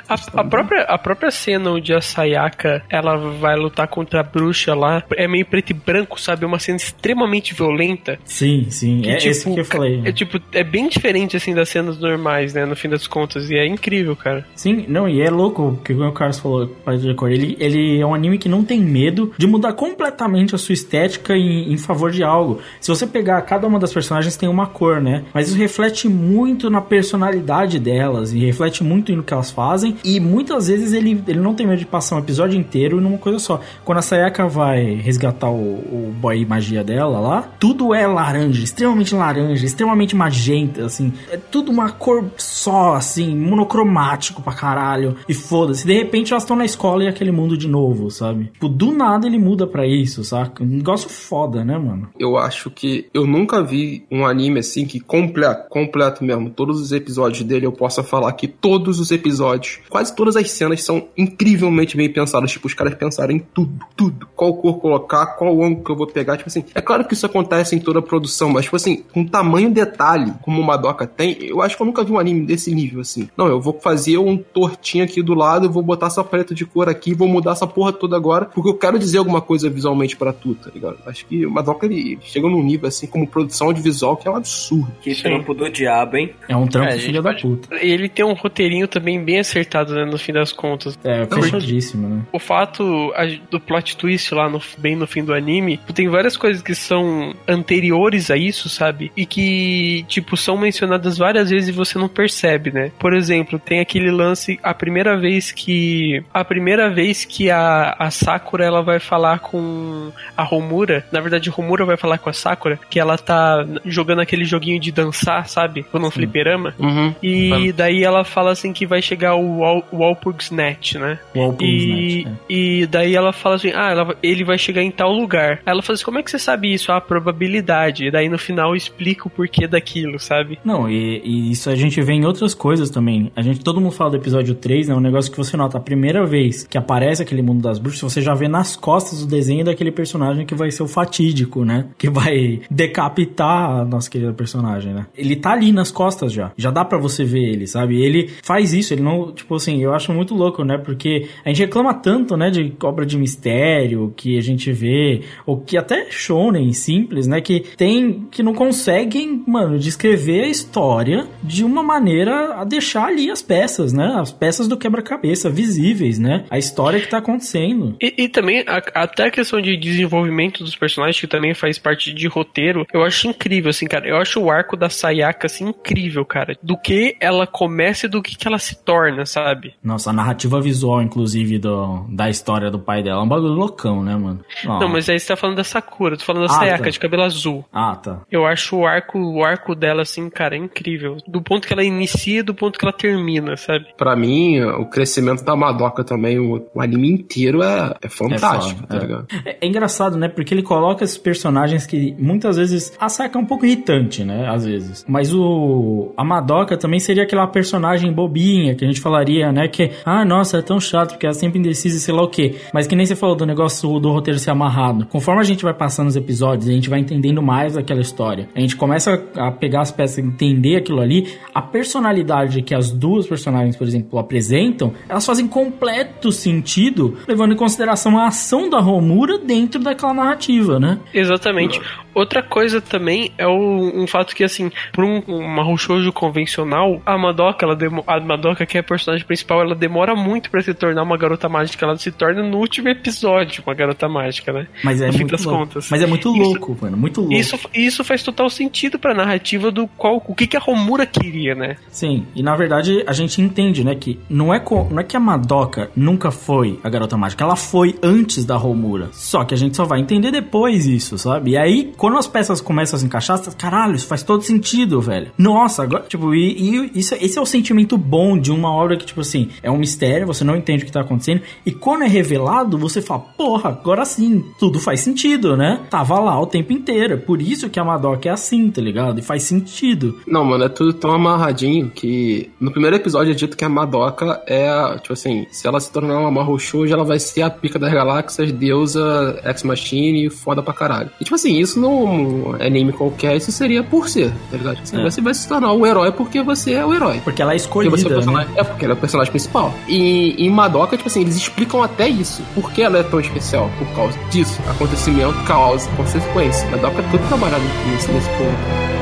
A, a própria, a própria cena onde a Sayaka ela vai lutar contra a bruxa lá é meio preto e branco, sabe? É uma cena extremamente violenta. Sim, sim, Que, é tipo, esse que eu falei. É tipo, é bem diferente assim das cenas normais, né? No fim das contas. E é incrível, cara. Sim, não, e é louco, que como o Carlos falou, Paleta de Cor, ele, ele é um anime que não tem medo de mudar completamente a sua estética em, em favor de algo. Se você pegar, cada uma das personagens tem uma cor, né? Mas isso reflete muito na personalidade delas, e reflete muito no que elas fazem, e muitas vezes ele, ele não tem medo de passar um episódio inteiro numa coisa só. Quando a Sayaka vai resgatar o, o boy magia dela lá, tudo é laranja, extremamente laranja, extremamente magenta, assim, é tudo uma cor só, assim, monocromático pra caralho, e foda-se. De repente elas estão na escola e aquele mundo de novo, sabe? Tipo, do nada ele muda pra isso, saca? Um negócio foda, né, mano? Eu acho que eu nunca vi um anime assim que completo, completo mesmo. Todos os episódios dele eu possa falar que todos os episódios, quase todas as cenas são incrivelmente bem pensadas. Tipo, os caras pensaram em tudo, tudo. Qual cor colocar, qual ângulo que eu vou pegar. Tipo assim, é claro que isso acontece em toda a produção, mas, tipo assim, com tamanho detalhe, como o Madoka tem, eu acho que eu nunca vi um anime desse nível, assim. Não, eu vou fazer um tortinho aqui do lado, vou botar essa paleta de cor aqui, vou mudar essa porra toda agora, porque eu quero dizer alguma coisa visualmente para tu, tá ligado? Acho que o Madoka, ele chega num nível, assim, como produção audiovisual, que é um absurdo. Que trampo do diabo, hein? É um trampo É, filho gente da puta. Ele tem um roteirinho também bem acertado, né, no fim das contas. É, fechadíssimo, né? O fato a- do plot twist lá, no, bem no fim do anime, tem várias coisas que são anteriores a isso, sabe? E que, tipo, são mencionadas várias vezes e você não percebe, né? Por exemplo, tem aquele lance, a primeira vez que. A primeira vez que a, a Sakura ela vai falar com a Homura. Na verdade, a Homura vai falar com a Sakura, que ela tá jogando aquele joguinho de dançar, sabe? No fliperama. Uhum. E daí ela fala assim que vai chegar o Wal- o Walpurgisnacht, né? Alpus E, Net, é. e daí ela fala assim: Ah, ela- ele vai chegar em tal lugar. Aí ela fala assim: Como é que você sabe isso? Ah, probabilidade. E daí no final explica o porquê daquilo, sabe? Não, e, e isso a gente vê em outras coisas também. A gente, todo mundo fala do episódio 3, né? Um negócio que você nota, a primeira vez que aparece aquele mundo das bruxas, você já vê nas costas o desenho daquele personagem que vai ser o fatídico, né? Que vai decapitar a nossa querida personagem, né? Ele tá ali nas costas já. Já dá pra você ver ele, sabe? Ele faz isso, ele não, tipo assim, eu acho muito louco, né? Porque a gente reclama tanto, né, de obra de mistério que a gente vê, ou que até shonen simples, né, que tem que não conseguem, mano, descrever a história de uma maneira a deixar ali as peças, né? As peças do quebra-cabeça visíveis, né? A história que tá acontecendo. E, e também, a- até a questão de desenvolvimento dos personagens, que também faz parte de roteiro, eu acho incrível, assim, cara. Eu acho o arco da Sayaka, assim, incrível, cara. Do que ela começa e do que, que ela se torna, sabe? Nossa, a narrativa visual, inclusive, do, da história do pai dela é um bagulho loucão, né, mano? Ó. Não, mas aí você tá falando da Sakura, eu tô falando da Ah, Sayaka, tá. de cabelo azul. Ah, tá. Eu acho o arco, o arco dela, assim, cara, é incrível. Do ponto que ela inicia e do ponto que ela termina, sabe? Pra mim, o crescimento da Madoka também, o, o anime inteiro é, é fantástico, foda, tá é. ligado? É, é engraçado, né? Porque ele coloca esses personagens que muitas vezes a Sayaka é um pouco irritante, né? Às vezes. Mas o a Madoka também seria aquela personagem bobinha que a gente falaria, né? Que, ah, nossa, é tão chato porque ela é sempre indecisa e sei lá o quê. Mas que nem você falou do negócio do roteiro ser amarrado. Conforme a gente vai passando os episódios, a gente vai entendendo mais daquela história. A gente começa a pegar as peças entender aquilo ali. A personalidade que as duas personagens, por exemplo, apresentam, elas fazem completo sentido, levando em consideração a ação da Romura dentro daquela narrativa, né? Exatamente. Outra coisa também é o- um fato que, assim, por um, uma Shoujo convencional, a Madoka, ela demo- a Madoka, que é a personagem principal, ela demora muito pra se tornar uma garota mágica. Ela se torna no último episódio uma garota mágica, né? Mas é no fim muito das louco. contas. Mas é muito Isso- louco, mano, muito louco. Isso, isso faz total sentido pra narrativa do qual o que, que a Romura queria, né? Sim, e na verdade a gente entende, né, que não é, co- não é que a Madoka nunca foi a garota mágica, ela foi antes da Romura. Só que a gente só vai entender depois isso, sabe? E aí, quando as peças começam a se encaixar, você tá, caralho, isso faz todo sentido, velho. Nossa, agora, tipo, e, e isso, esse é o sentimento bom de uma obra que, tipo assim, é um mistério, você não entende o que tá acontecendo, e quando é revelado, você fala, porra, agora sim, tudo faz sentido, né? Tava lá o tempo inteiro. É por isso que a Madoka é assim, tá ligado? E faz sentido. Não, mano, é tudo tão amarradinho que no primeiro episódio é dito que a Madoka é, a- tipo assim, se ela se tornar uma Shoujo, ela vai ser a pica das galáxias, deusa, ex-machine, foda pra caralho. E tipo assim, isso não é anime qualquer, isso seria por ser, tá ligado? É. Você é. vai se tornar o herói porque você é o herói. Porque ela é escolhida, porque é, né? é, porque ela é o personagem principal. E em Madoka, tipo assim, eles explicam até isso. Por que ela é tão especial? Por causa disso. Acontecimento, causa, consequência. Madoka é tudo trabalhado nesse, nesse ponto.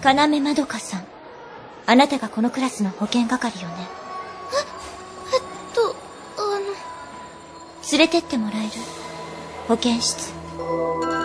Kaname Madoka. あなたがこのクラスの保健係よね？え、えっと、あの。連れてってもらえる？保健室。「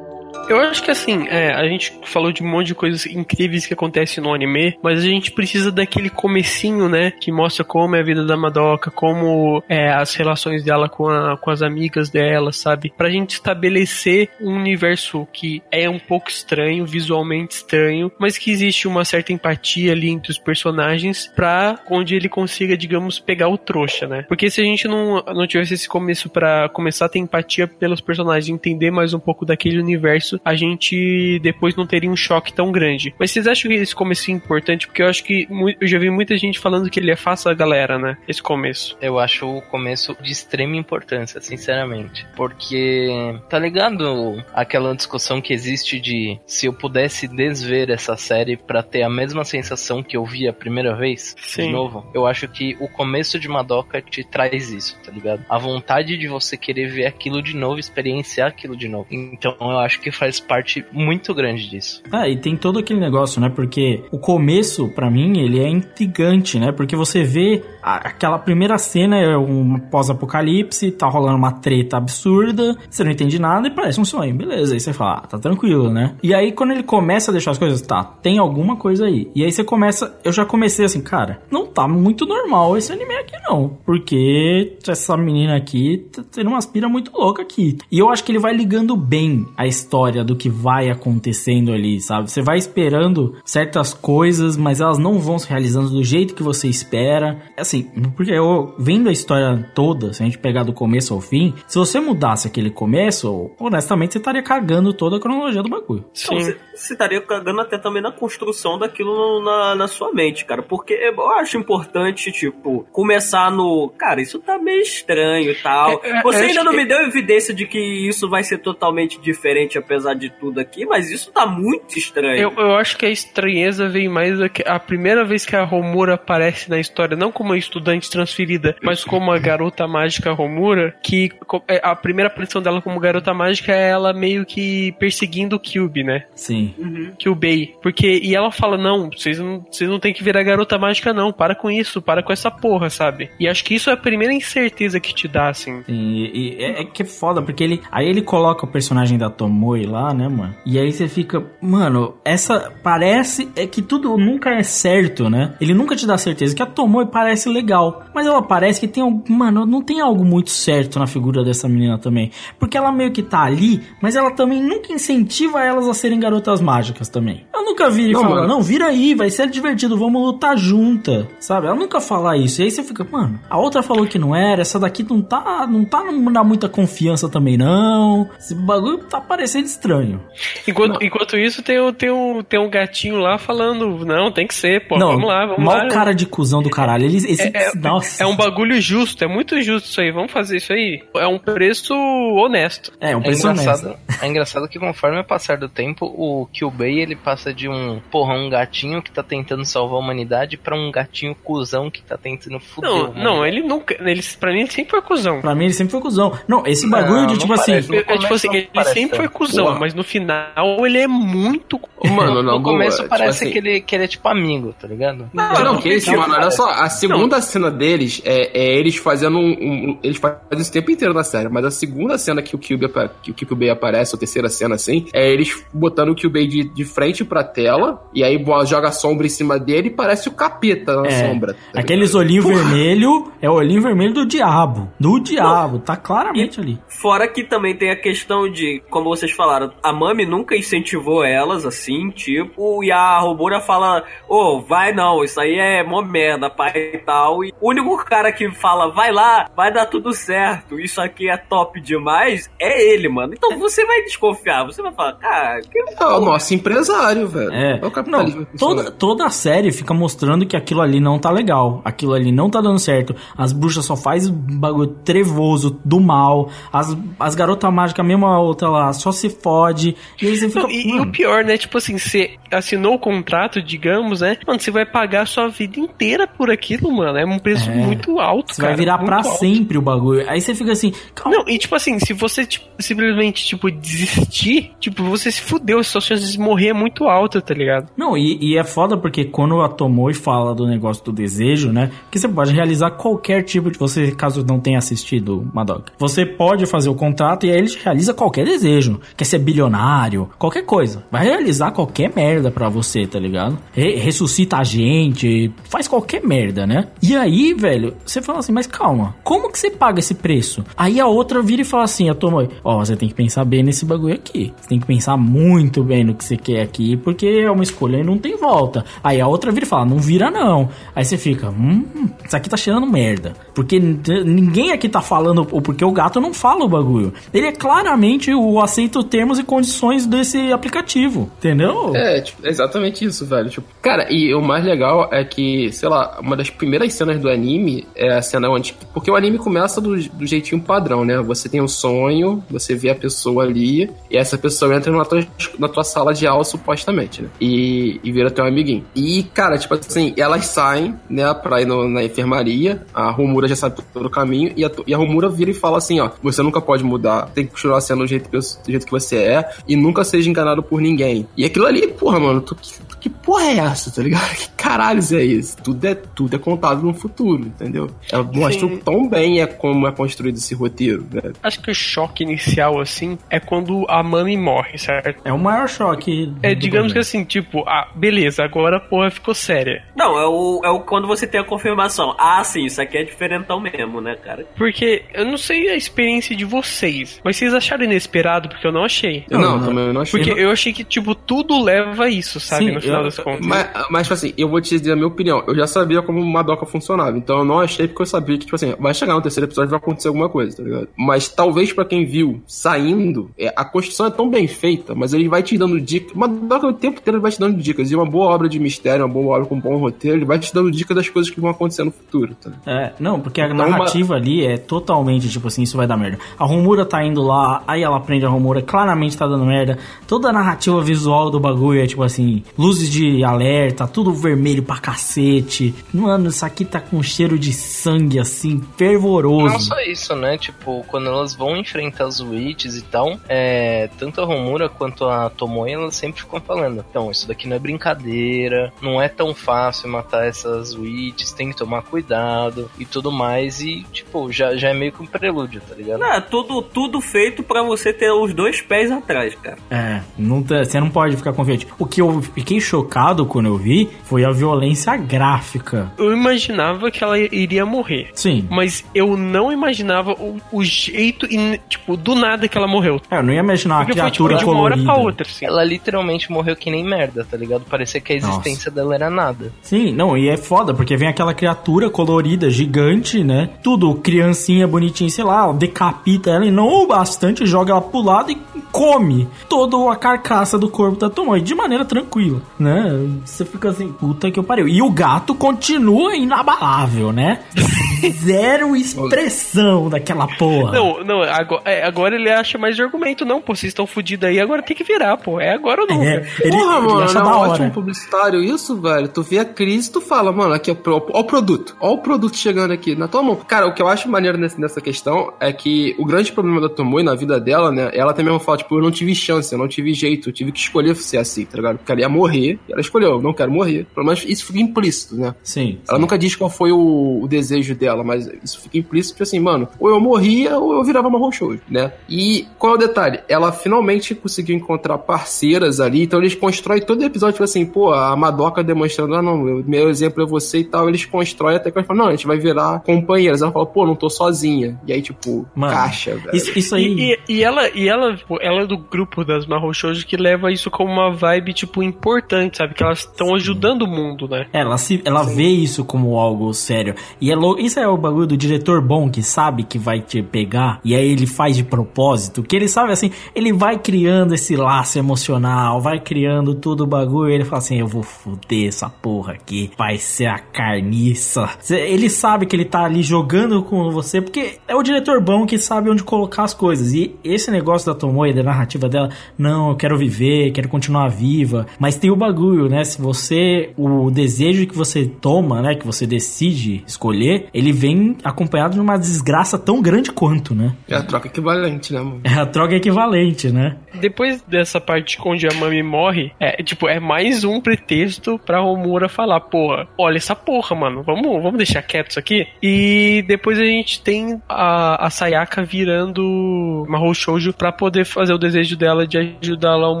Eu acho que assim, é, a gente falou de um monte de coisas incríveis que acontecem no anime, mas a gente precisa daquele comecinho, né? Que mostra como é a vida da Madoka, como é, as relações dela com, a, com as amigas dela, sabe? Pra gente estabelecer um universo que é um pouco estranho, visualmente estranho, mas que existe uma certa empatia ali entre os personagens pra onde ele consiga, digamos, pegar o trouxa, né? Porque se a gente não, não tivesse esse começo para começar a ter empatia pelos personagens, entender mais um pouco daquele universo, a gente depois não teria um choque tão grande. Mas vocês acham que esse começo é importante? Porque eu acho que eu já vi muita gente falando que ele é fácil a galera, né? Esse começo. Eu acho o começo de extrema importância, sinceramente. Porque, tá ligado aquela discussão que existe de se eu pudesse desver essa série para ter a mesma sensação que eu vi a primeira vez? Sim. De novo, eu acho que o começo de Madoka te traz isso, tá ligado? A vontade de você querer ver aquilo de novo, experienciar aquilo de novo. Então eu acho que faz parte muito grande disso. Ah, e tem todo aquele negócio, né? Porque o começo, para mim, ele é intrigante, né? Porque você vê a, aquela primeira cena é um pós-apocalipse, tá rolando uma treta absurda, você não entende nada e parece um sonho. Beleza, aí você fala, ah, tá tranquilo, né? E aí quando ele começa a deixar as coisas, tá, tem alguma coisa aí. E aí você começa, eu já comecei assim, cara, não tá muito normal esse anime aqui não, porque essa menina aqui tá tendo uma aspira muito louca aqui. E eu acho que ele vai ligando bem a história do que vai acontecendo ali, sabe? Você vai esperando certas coisas, mas elas não vão se realizando do jeito que você espera. Assim, porque eu vendo a história toda, se a gente pegar do começo ao fim, se você mudasse aquele começo, honestamente você estaria cagando toda a cronologia do bagulho. Então, você, você estaria cagando até também na construção daquilo na, na sua mente, cara. Porque eu acho importante, tipo, começar no. Cara, isso tá meio estranho e tal. É, é, você ainda não me deu evidência de que isso vai ser totalmente diferente, apesar de tudo aqui, mas isso tá muito estranho. Eu, eu acho que a estranheza vem mais que a primeira vez que a Romura aparece na história, não como uma estudante transferida, mas como a garota mágica Romura, que é, a primeira aparição dela como garota mágica é ela meio que perseguindo o Cube, né? Sim. Kyubei. Porque, e ela fala, não, vocês não, vocês não tem que virar garota mágica não, para com isso, para com essa porra, sabe? E acho que isso é a primeira incerteza que te dá, assim. Sim, e, e é, é que é foda, porque ele. Aí ele coloca o personagem da Tomoe lá, né, mano? E aí você fica, mano, essa parece é que tudo nunca é certo, né? Ele nunca te dá certeza que a Tomoe parece legal, mas ela parece que tem mano, não tem algo muito certo na figura dessa menina também, porque ela meio que tá ali, mas ela também nunca incentiva elas a serem garotas mágicas também. Eu nunca vi ele falar, não, vira aí, vai ser divertido, vamos lutar junta, sabe? Ela nunca fala isso. E aí você fica, mano, a outra falou que não era, essa daqui não tá, não tá não dá muita confiança também não. Esse bagulho tá parecendo estranho. Enquanto, enquanto isso, tem, o- tem, um, tem um gatinho lá falando, não, tem que ser, pô, não, vamos lá, vamos mal lá. cara de cuzão do caralho. Eles, esse, É, é- nossa. É um bagulho justo, é muito justo isso aí. Vamos fazer isso aí. É um preço honesto. É, um É preço honesto. engraçado, é engraçado que conforme o passar do tempo, o Kyubei ele passa de um, porra, um gatinho que tá tentando salvar a humanidade pra um gatinho cuzão que tá tentando fuder. Não, não, ele nunca. Ele, pra mim, ele sempre foi cuzão. Pra mim ele sempre foi cuzão. Não, esse bagulho Não, de tipo parece. assim. No É, tipo começo assim, ele parece sempre foi cuzão, Mas no final ele é muito. Mano, não, no começo boa, parece tipo assim- que, ele, que ele é tipo amigo, tá ligado? Não, não, que isso, mano. Olha só, a segunda cena deles é, é eles fazendo um, um- Eles fazem isso o tempo inteiro na série, mas a segunda cena que o Cube, que o Kyubey aparece, ou terceira cena assim, é eles botando o Kyubey de, de frente pra tela, e aí joga a sombra em cima dele e parece o capeta na É, sombra. tá Aqueles olhinhos vermelho é o olhinho vermelho do diabo. Do diabo, tá claramente ali. Fora que também tem a questão de, como vocês falaram, a Mami nunca incentivou elas, assim, tipo, e a Robura fala, ô, vai não, isso aí é mó merda, pai e tal. E o único cara que fala, vai lá, vai dar tudo certo, isso aqui é top demais, é ele, mano. Então você vai desconfiar, você vai falar, cara, que É o nosso empresário, velho. É, o não, capitalismo. toda, toda a série fica mostrando que aquilo ali não tá legal, aquilo ali não tá dando certo. As bruxas só faz bagulho trevoso do mal, as, as garotas mágicas, mesmo a outra lá, só se fode. E aí você fica. Não, e, e mano, o pior, né? Tipo assim, você assinou o contrato, digamos, né? Mano, você vai pagar a sua vida inteira por aquilo, mano. É um preço É. muito alto, você cara. vai virar pra alto. sempre o bagulho. Aí você fica assim, calma. Não, e tipo assim, se você tipo, simplesmente, tipo, desistir, tipo, você se fudeu, a sua chance de morrer é muito alta, tá ligado? Não, e, e é foda porque quando a Tomoe fala do negócio do desejo, né? Que você pode realizar qualquer tipo de. Você, caso não tenha assistido Madoka, você pode fazer o contrato e aí ele realiza qualquer desejo. Quer ser ser bilionário, qualquer coisa. Vai realizar qualquer merda pra você, tá ligado? Re- ressuscita a gente, faz qualquer merda, né? E aí, velho, você fala assim, mas calma, como que você paga esse preço? Aí a outra vira e fala assim, a Tomoe, ó, você tem que pensar bem nesse bagulho aqui. Você tem que pensar muito bem no que você quer aqui, porque é uma escolha e não tem volta. Aí a outra vira e fala, não vira não. Aí você fica, hum, isso aqui tá cheirando merda. Porque ninguém aqui tá falando, ou porque o gato não fala o bagulho. Ele é claramente o aceito termos e condições desse aplicativo, entendeu? É, tipo, é exatamente isso, velho. Tipo, cara, e o mais legal é que, sei lá, uma das primeiras cenas do anime é a cena onde. Porque o anime começa do, do jeitinho padrão, né? Você tem um sonho, você vê a pessoa ali, e essa pessoa entra na tua, na tua sala de aula, supostamente, né? E, e vira teu amiguinho. E, cara, tipo assim, elas saem, né, pra ir no- na enfermaria, a Romura já sabe todo o caminho, e a, e a Romura vira e fala assim: ó, você nunca pode mudar, tem que continuar sendo do jeito, do jeito que você é, e nunca seja enganado por ninguém. E aquilo ali, porra, mano, tu, que, porra é essa, tá ligado? Que caralho é isso? Tudo é, tudo é contado no futuro, entendeu? Mostra Sim. tão bem é como é construído esse roteiro, né? Acho que o choque inicial, assim, é quando a Mami morre, certo? É o maior choque. É, digamos que assim, tipo, ah, beleza, agora a porra ficou séria. Não, é o, é o quando você tem a confirmação. Ah, sim, isso aqui é diferentão mesmo, né, cara? Porque eu não sei a experiência de vocês, mas vocês acharam inesperado porque eu não achei. Eu Não, não, também não achei. Porque eu achei que, tipo, tudo leva a isso, sabe? Sim, no final das contas. Mas, mas, tipo assim, eu vou te dizer a minha opinião. Eu já sabia como uma doca funcionava. Então eu não achei porque eu sabia que, tipo assim, vai chegar no terceiro episódio e vai acontecer alguma coisa, tá ligado? Mas talvez pra quem viu saindo, é, a construção é tão bem feita, mas ele vai te dando dicas. Uma doca o tempo inteiro vai te dando dicas. E uma boa obra de mistério, uma boa obra com um bom roteiro, ele vai te dando dicas das coisas que vão acontecer no futuro, tá? É, não, porque a Então, uma- narrativa ali é totalmente tipo assim, isso vai dar merda. A Romura tá indo lá, aí ela prende a Romura, claramente tá dando merda. Toda a narrativa visual do bagulho é tipo assim, luzes de alerta, tudo vermelho pra cacete. Mano, isso aqui tá com cheiro de sangue assim, fervoroso. Não só isso, né? Tipo, quando elas vão enfrentar os witches e tal, é, tanto a Romura quanto a Tomoe, elas sempre ficam falando: então, isso daqui não é brincadeira, não é tão fácil matar essas witches, tem que tomar cuidado e tudo mais. E, tipo, já, já é meio que um prelúdio, tá ligado? Não, é tudo, tudo feito pra você ter os dois pés atrás, cara. É, não tá- você não pode ficar confiante. O que eu fiquei chocado quando eu vi foi a violência gráfica. Eu imaginava que ela iria morrer. Sim. Mas eu não imaginava o, o jeito, e, tipo, do nada que ela morreu. É, eu não ia imaginar uma Porque foi tipo, criatura de uma hora colorida. pra outra, assim. Ela literalmente morreu que nem merda, tá ligado? Parecia que a existência dela era nada. Sim, não, e é foda, porque vem aquela criatura colorida, gigante, né? Tudo criancinha, bonitinha, sei lá, decapita ela e não o bastante, joga ela pro lado e come toda a carcaça do corpo da Tomoe, de maneira tranquila, né? Você fica assim, puta que eu pariu. E o gato continua inabalável, né? Zero expressão daquela porra. Não, não, agora, é, agora ele acha mais de argumento. Não, pô, vocês estão fodidos aí, agora tem que virar, pô. É agora ou nunca. É, ele, Porra, ele mano, acha é da um hora. ótimo publicitário isso, velho. Tu vê a crise, tu fala, mano, aqui é pro- ó o produto. Ó o produto chegando aqui na tua mão. Cara, o que eu acho maneiro nesse- nessa questão é que o grande problema da Tomoe na vida dela, né, ela também mesmo fala, tipo, eu não tive chance, eu não tive jeito, eu tive que escolher ser assim, tá ligado? Porque ela ia morrer, e ela escolheu, eu não quero morrer. Pelo menos isso fica implícito, né? Sim. Ela nunca diz qual foi o, o desejo dela, mas isso fica implícito, tipo assim, mano, ou eu morria ou eu virava uma show, né? E qual é o detalhe? Ela finalmente conseguiu encontrar parceiras ali, então eles constroem todo o episódio, tipo assim, pô, a Madoka demonstrando, ah, não, eu- meu exemplo é você e tal, eles constroem até que eles falam, não, a gente vai virar companheiras. Ela fala, pô, não tô sozinha. E aí, tipo, Mano, caixa, velho. Isso, isso aí. E, e- e ela, e ela, tipo, ela é do grupo das Mahou Shoujo que leva isso como uma vibe, tipo, importante, sabe? Que elas estão ajudando o mundo, né? É, Ela, se, ela vê isso como algo sério. E é lou- isso é o bagulho do diretor bom que sabe que vai te pegar. E aí ele faz de propósito. Que ele sabe assim, ele vai criando esse laço emocional, vai criando tudo o bagulho. E ele fala assim: Eu vou foder essa porra aqui. Vai ser a carniça. Ele sabe que ele tá ali jogando com você. Porque é o diretor bom que sabe onde colocar as coisas. E esse negócio da Tomoe, da narrativa dela, não, eu quero viver, quero continuar viva. Mas tem o bagulho, né? Se você. O desejo que você toma, né? Que você decide escolher, ele vem acompanhado de uma desgraça tão grande quanto, né? É a troca equivalente, né, mano? É a troca equivalente, né? Depois dessa parte onde a Mami morre, é tipo, é mais um pretexto pra Romura falar, porra, olha essa porra, mano, vamos, vamos deixar quieto isso aqui. E depois a gente tem a, a Sayaka virando Mahou Shoujo pra poder fazer o desejo dela de ajudar lá o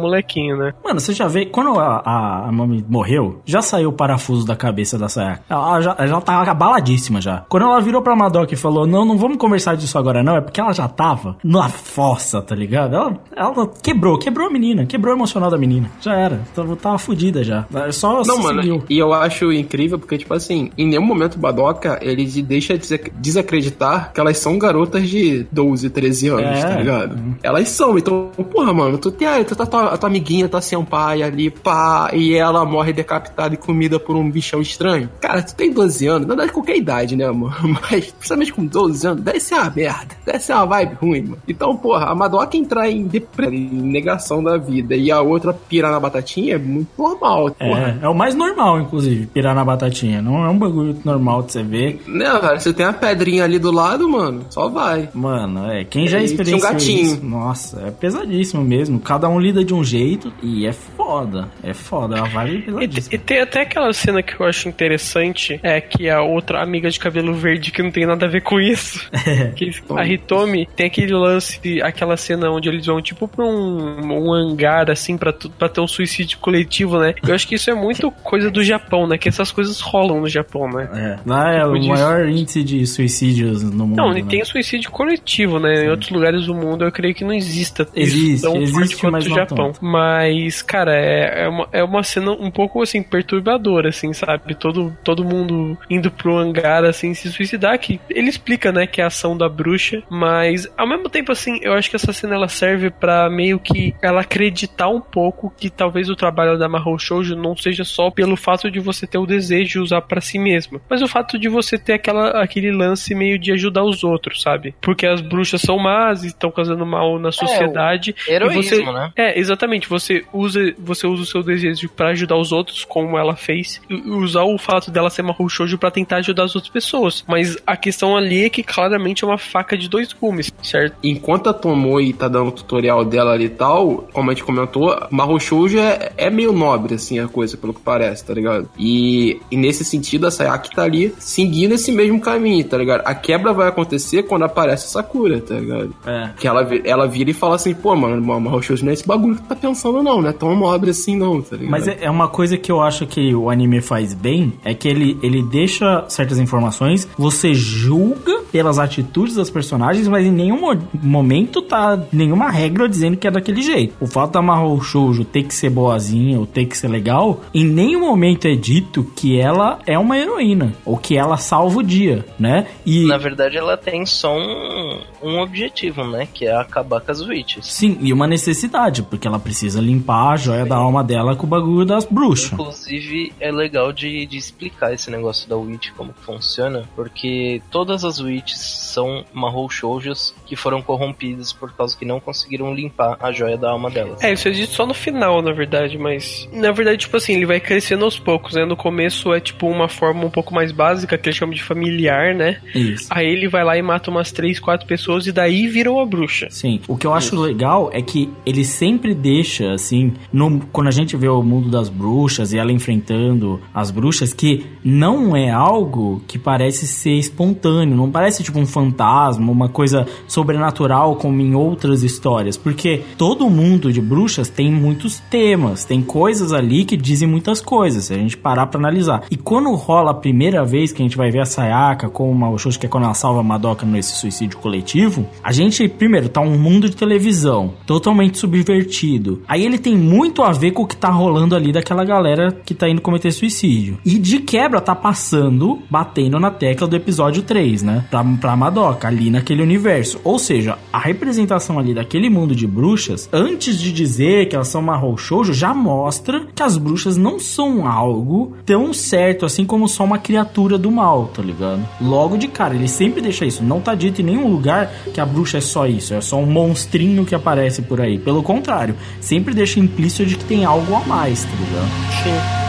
molequinho, né? Mano, você já vê, quando a, a, a Mami morreu, já saiu o parafuso da cabeça da Sayaka. Ela já, ela já tava abaladíssima já. Quando ela virou pra Madoka e falou, não, não vamos conversar disso agora não, é porque ela já tava na fossa, tá ligado? Ela, ela quebrou, quebrou a menina, quebrou o emocional da menina. Já era, tava, tava fudida já. Só Não, mano, seguiu. e eu acho incrível porque, tipo assim, em nenhum momento o Badoca, ele deixa de desacreditar que elas são garotas de 12, 13 anos, É. tá ligado? Elas são, então, porra, mano, tu tem tu tá, tua, a tua amiguinha tá sem um pai ali, pá, e ela morre decapitada e comida por um bichão estranho. Cara, tu tem 12 anos, na verdade, qualquer idade, né, mano? Mas, principalmente com 12 anos, deve ser uma merda, deve ser uma vibe ruim, mano. Então, porra, a Madoka entrar em depressão, em negação da vida, e a outra pirar na batatinha é muito normal, porra. É, é o mais normal, inclusive, pirar na batatinha. Não é um bagulho normal de você ver. Né, velho? Você tem a pedrinha ali do lado, mano, só vai. Mano, é, quem já E tinha um experienciou gatinho. isso, nossa, é pesadíssimo mesmo. Cada um lida de um jeito e é foda. É foda, ela vai E, pesadíssima. e tem até aquela cena que eu acho interessante, é que a outra amiga de cabelo verde que não tem nada a ver com isso. que a Hitomi tem aquele lance, aquela cena onde eles vão tipo pra um, um hangar assim pra, pra ter um suicídio coletivo, né? Eu acho que isso é muito coisa do Japão, né? Que essas coisas rolam no Japão, né? É, lá é o Tipo disso. maior índice de suicídios no mundo. Não, né? e tem o suicídio coletivo, né? Em outros lugares do mundo eu creio que não exista Existe, isso tão existe, forte quanto o Japão. tanto. Mas, cara, é, é, uma, é uma cena um pouco, assim, perturbadora, assim, sabe? Todo, todo mundo indo pro hangar, assim, se suicidar, que ele explica, né, que é a ação da bruxa, mas, ao mesmo tempo, assim, eu acho que essa cena, ela serve pra meio que ela acreditar um pouco que talvez o trabalho da Mahou Shoujo não seja só pelo fato de você ter o desejo de usar pra si mesma, mas o fato de você ter aquela, aquele lance meio de ajudar os outros, sabe? Porque as bruxas são más e estão causando mal na sociedade. e heroísmo, você, né? É, exatamente. Você usa, você usa o seu desejo pra ajudar os outros, como ela fez, e usar o fato dela ser uma shoujo pra tentar ajudar as outras pessoas. Mas a questão ali é que claramente é uma faca de dois gumes, certo? Enquanto a Tomoe tá dando o tutorial dela ali e tal, como a gente comentou, Mahou Shoujo é, é meio nobre, assim, a coisa, pelo que parece, tá ligado? E, e nesse sentido, a Sayaki tá ali seguindo esse mesmo caminho, tá ligado? A quebra vai acontecer quando aparece a Sakura, tá ligado? É. Que ela, ela vira e fala assim, pô, mano, Mahou Shoujo não é esse bagulho que tu tá pensando não, não é tão nobre assim não, tá ligado? Mas é, é uma coisa que eu acho que o anime faz bem, é que ele, ele deixa certas informações, você julga pelas atitudes das personagens, mas em nenhum mo- momento tá nenhuma regra dizendo que é daquele jeito. O fato da Mahou Shoujo ter que ser boazinha ou ter que ser legal, em nenhum momento é dito que ela é uma heroína, ou que ela salva o dia, né? E... Na verdade, ela tem só um, um objetivo, né? Que é acabar com as witches. Sim, e uma necessidade, porque ela precisa limpar a joia da alma dela com o bagulho das bruxas. Inclusive, é legal de, de explicar esse negócio da Witch, como que funciona, porque todas as Witches são Mahou Shoujos que foram corrompidas por causa que não conseguiram limpar a joia da alma delas. É, isso é dito só no final, na verdade, mas. Na verdade, tipo assim, ele vai crescendo aos poucos, né? No começo é tipo uma forma um pouco mais básica, que ele chama de familiar, né? Isso. Aí ele vai lá e mata umas três, quatro pessoas e daí vira uma bruxa. Sim, o que eu acho legal é que ele sempre deixa, assim, no, quando a gente vê o mundo das bruxas e ela enfrentando as bruxas, que não é algo que parece ser espontâneo, não parece tipo um fantasma, uma coisa sobrenatural como em outras histórias, porque todo mundo de bruxas tem muitos temas, tem coisas ali que dizem muitas coisas, se a gente parar pra analisar. E quando rola a primeira vez que a gente vai ver a Sayaka com uma Oshoshi, que é quando ela salva a Madoka nesse suicídio coletivo, a gente, primeiro, tá um mundo de televisão totalmente subvertido. Aí ele tem muito a ver com o que tá rolando ali daquela galera que tá indo cometer suicídio. E de quebra tá passando, batendo na tecla do episódio 3, né? Pra, pra Madoka, ali naquele universo. Ou seja, a representação ali daquele mundo de bruxas, antes de dizer que elas são Mahou Shoujo, já mostra que as bruxas não são algo tão certo assim como só uma criatura do mal, tá ligado? Logo de cara, ele sempre deixa isso. Não tá dito em nenhum lugar que a bruxa é só isso, é só um monstrinho que aparece por aí. Pelo contrário, sempre deixa implícito de que tem algo a mais, tá ligado? Sim.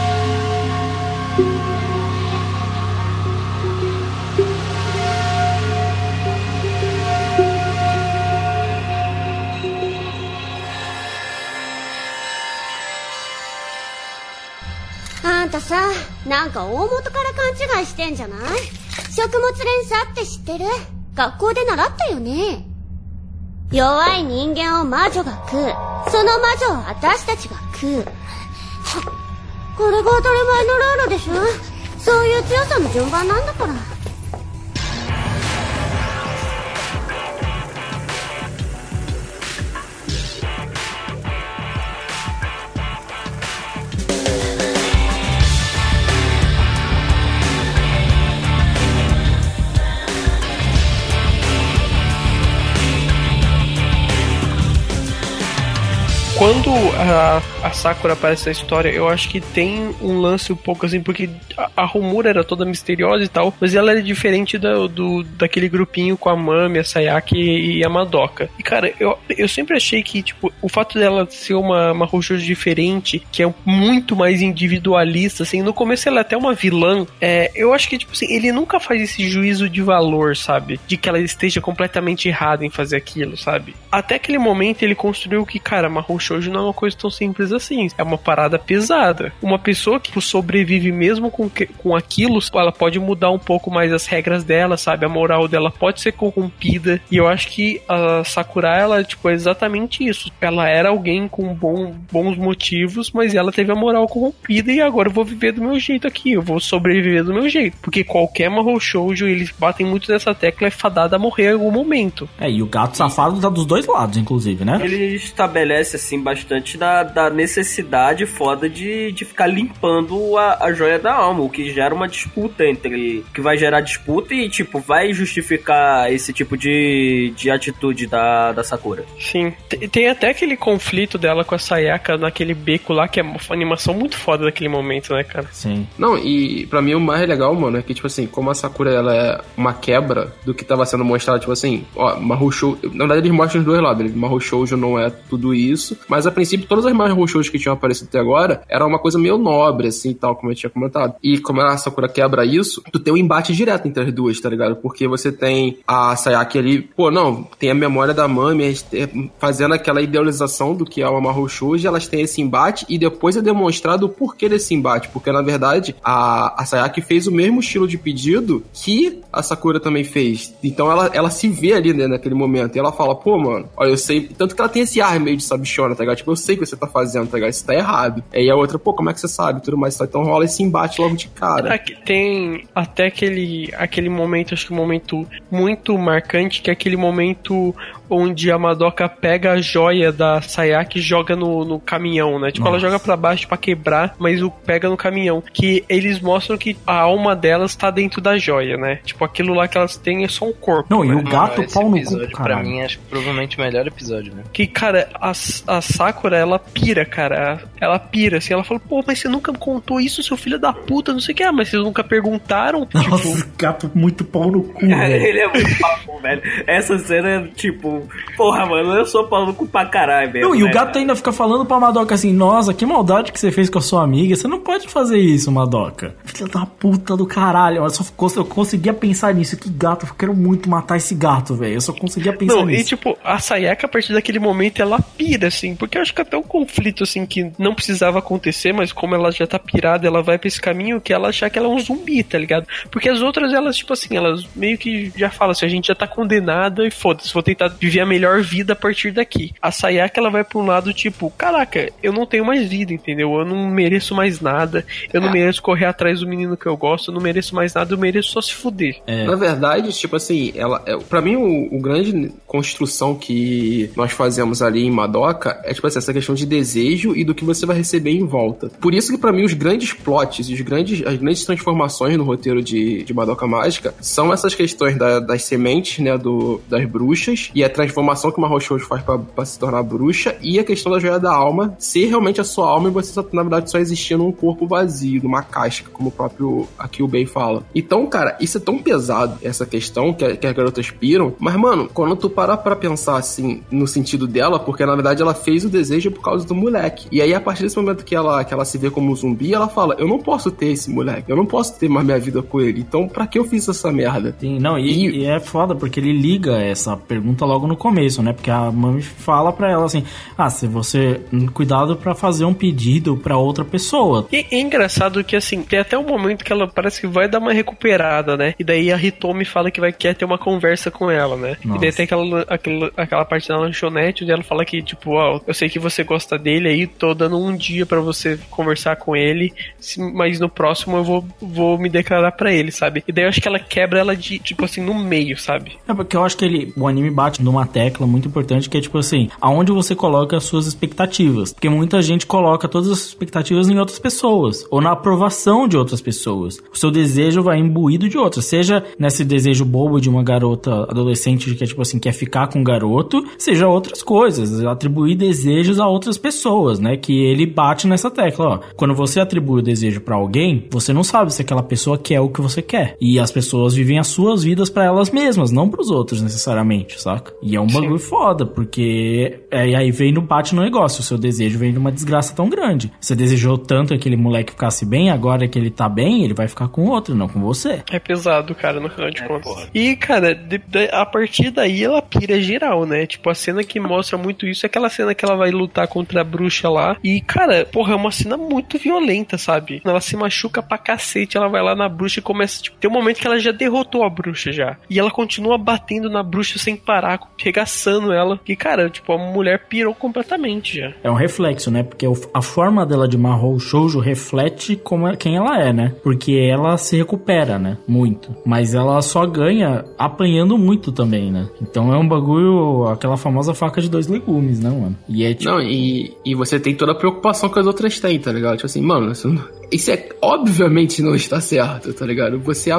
あんたさ、なんか大元から勘違いしてんじゃない？食物連鎖って知ってる？学校で習ったよね。弱い人間を魔女が食う。その魔女を私たちが食う。これが当たり前のルールでしょ？そういう強さの順番なんだから。Quando a, a Sakura aparece na história, eu acho que tem um lance um pouco assim, porque a, a Homura era toda misteriosa e tal, mas ela era diferente do, do daquele grupinho com a Mami, a Sayaki e a Madoka. E cara, eu, eu sempre achei que, tipo, o fato dela ser uma, uma Roshoujo diferente, que é muito mais individualista, assim, no começo ela é até uma vilã, é, eu acho que, tipo assim, ele nunca faz esse juízo de valor, sabe? De que ela esteja completamente errada em fazer aquilo, sabe? Até aquele momento ele construiu que, cara, Mahou Shoujo não é uma coisa tão simples assim. É uma parada pesada. Uma pessoa que sobrevive mesmo com, que, com aquilo, ela pode mudar um pouco mais as regras dela, sabe? A moral dela pode ser corrompida. E eu acho que a Sakura, ela, tipo, é exatamente isso. Ela era alguém com bom, bons motivos, mas ela teve a moral corrompida e agora eu vou viver do meu jeito aqui. Eu vou sobreviver do meu jeito. Porque qualquer Mahou Shoujo, eles batem muito nessa tecla, é fadada a morrer em algum momento. É, e o gato safado tá dos dois lados, inclusive, né? Ele estabelece, assim, bastante da, da necessidade foda de, de ficar limpando a, a joia da alma, o que gera uma disputa entre. que vai gerar disputa e, tipo, vai justificar esse tipo de, de atitude da, da Sakura. Sim. Tem, tem até aquele conflito dela com a Sayaka naquele beco lá, que é uma animação muito foda daquele momento, né, cara? Sim. Não, e pra mim o mais legal, mano, é que, tipo assim, como a Sakura ela é uma quebra do que tava sendo mostrado, tipo assim, ó, Mahou Shoujo. Na verdade, eles mostram os dois lados. Ele, Mahou Shoujo não é tudo isso, mas a princípio, todas as Mahou Shoujos que tinham aparecido até agora era uma coisa meio nobre, assim, tal, como eu tinha comentado. E como a Sakura quebra isso, tu tem um embate direto entre as duas, tá ligado? Porque você tem a Sayaki ali, pô, não, tem a memória da Mami fazendo aquela idealização do que é Mahou Shoujo, elas têm esse embate e depois é demonstrado o porquê desse embate, porque na verdade a, a Sayaki fez o mesmo estilo de pedido que a Sakura também fez. Então ela, ela se vê ali, né, naquele momento, e ela fala, pô, mano, olha, eu sei, tanto que ela tem esse ar meio de sabichona, tá ligado? Tipo, eu sei o que você tá fazendo, tá ligado? Isso tá errado. Aí a outra, pô, como é que você sabe? Tudo mais, então rola esse embate logo de cara. Aqui tem até aquele, aquele momento, acho que um momento muito marcante, que é aquele momento onde a Madoka pega a joia da Sayaki e joga no, no caminhão, né? Tipo, ela Nossa. joga pra baixo pra quebrar, mas o pega no caminhão. Que eles mostram que a alma delas tá dentro da joia, né? Tipo, aquilo lá que elas têm é só um corpo. Não, e né? o gato esse pau no cu, episódio, pra caralho. mim, acho que provavelmente o melhor episódio, né? Que, cara, a, a Sakura, ela pira, cara. Ela pira, assim. Ela fala, pô, mas você nunca me contou isso, seu filho da puta, não sei o que. Ah, mas vocês nunca perguntaram? Nossa, Tipo, gato muito pau no cu, Cara, velho. ele é muito papo, velho. Essa cena é tipo, porra, mano, eu sou pau no cu pra caralho, velho. Não, e o né, gato cara? ainda fica falando pra Madoka assim: Nossa, que maldade que você fez com a sua amiga. Você não pode fazer isso, Madoka. Filha da puta do caralho. Eu só eu conseguia pensar nisso. Que gato, eu quero muito matar esse gato, velho. Eu só conseguia pensar Não, e nisso. tipo, a Sayaka, a partir daquele momento, ela pira, assim, porque eu acho que até um conflito, assim, que não precisava acontecer, mas como ela já tá pirada, ela vai pra esse caminho que ela achar que ela é um zumbi, tá ligado? Porque as outras, elas, tipo assim, elas meio que já falam assim, a gente já tá condenada e foda-se, vou tentar viver a melhor vida a partir daqui. A Sayaka, ela vai pra um lado, tipo, caraca, eu não tenho mais vida, entendeu? Eu não mereço mais nada, eu não mereço correr atrás do menino que eu gosto, eu não mereço mais nada, eu mereço só se fuder. É. Na verdade, tipo assim, ela, é, para mim o, o grande construção que nós fazemos ali em Madoka é tipo assim, essa questão de desejo e do que você vai receber em volta. Por isso que pra mim os grandes plots, os grandes, as grandes transformações no roteiro de, de Madoka Mágica são essas questões da- das sementes, né, do, das bruxas e a transformação que uma Shoujo faz pra, pra se tornar bruxa e a questão da joia da alma ser realmente a sua alma e você só, na verdade só existir num corpo vazio, numa casca, como o próprio aqui o Bay fala. Então, cara, isso é tão pesado, essa questão que, a- que as garotas piram, mas, mano, quando tu parar pra pensar assim, no sentido dela, porque na verdade ela fez o desejo por causa do moleque. E aí, a partir desse momento que ela, que ela se vê como um zumbi, ela fala: Eu não posso ter esse moleque, eu não posso ter mais minha vida com ele. Então, pra que eu fiz essa merda? Sim, não, e, E- e é foda porque ele liga essa pergunta logo logo no começo, né? Porque a mãe fala pra ela assim: ah, se você. Cuidado pra fazer um pedido pra outra pessoa. E é engraçado que, assim, tem até um momento que ela parece que vai dar uma recuperada, né? E daí a Hitomi fala que vai quer ter uma conversa com ela, né? Nossa. E daí tem aquela, aquela, aquela parte da lanchonete onde ela fala que, tipo, ó, eu sei que você gosta dele aí, tô dando um dia pra você conversar com ele, mas no próximo eu vou, vou me declarar pra ele, sabe? E daí eu acho que ela quebra ela de, tipo assim, no meio, sabe? É porque eu acho que ele, o anime bate numa tecla muito importante que é tipo assim, aonde você coloca as suas expectativas. Porque muita gente coloca todas as expectativas em outras pessoas, ou na aprovação de outras pessoas. O seu desejo vai imbuído de outras, seja nesse desejo bobo de uma garota adolescente que é tipo assim, quer ficar com um garoto, seja outras coisas, atribuir desejos a outras pessoas, né? Que ele bate nessa tecla, ó. Quando você atribui o desejo pra alguém, você não sabe se aquela pessoa quer o que você quer. E as pessoas vivem as suas vidas pra elas mesmas, não pros outros necessariamente, saca? E é um bagulho foda, porque é, e aí vem no bate no negócio, o seu desejo vem de uma desgraça tão grande. Você desejou tanto que aquele moleque ficasse bem, agora que ele tá bem, ele vai ficar com outro, não com você. É pesado, cara, no final de contas. E, cara, de- de- a partir daí ela pira geral, né? Tipo, a cena que mostra muito isso é aquela cena que ela vai lutar contra a bruxa lá. E, cara, porra, é uma cena muito violenta, sabe? Ela se machuca pra cacete, ela vai lá na bruxa e começa, tipo, tem um momento que ela já derrotou a bruxa já. E ela continua batendo na bruxa sem parar, regaçando ela. E, cara, tipo, a mulher pirou completamente já. É um reflexo, né? Porque a forma dela de Mahou Shoujo reflete como é- quem ela é, né? Porque ela se recupera, né? Muito. Mas ela só ganha apanhando muito também, né? Então é um bagulho, aquela famosa faca de dois legumes, né, mano? E é tipo. Não, e, e você tem toda a preocupação que as outras têm, tá ligado? Tipo assim, mano, isso, não- isso é obviamente não está certo, tá ligado? Você,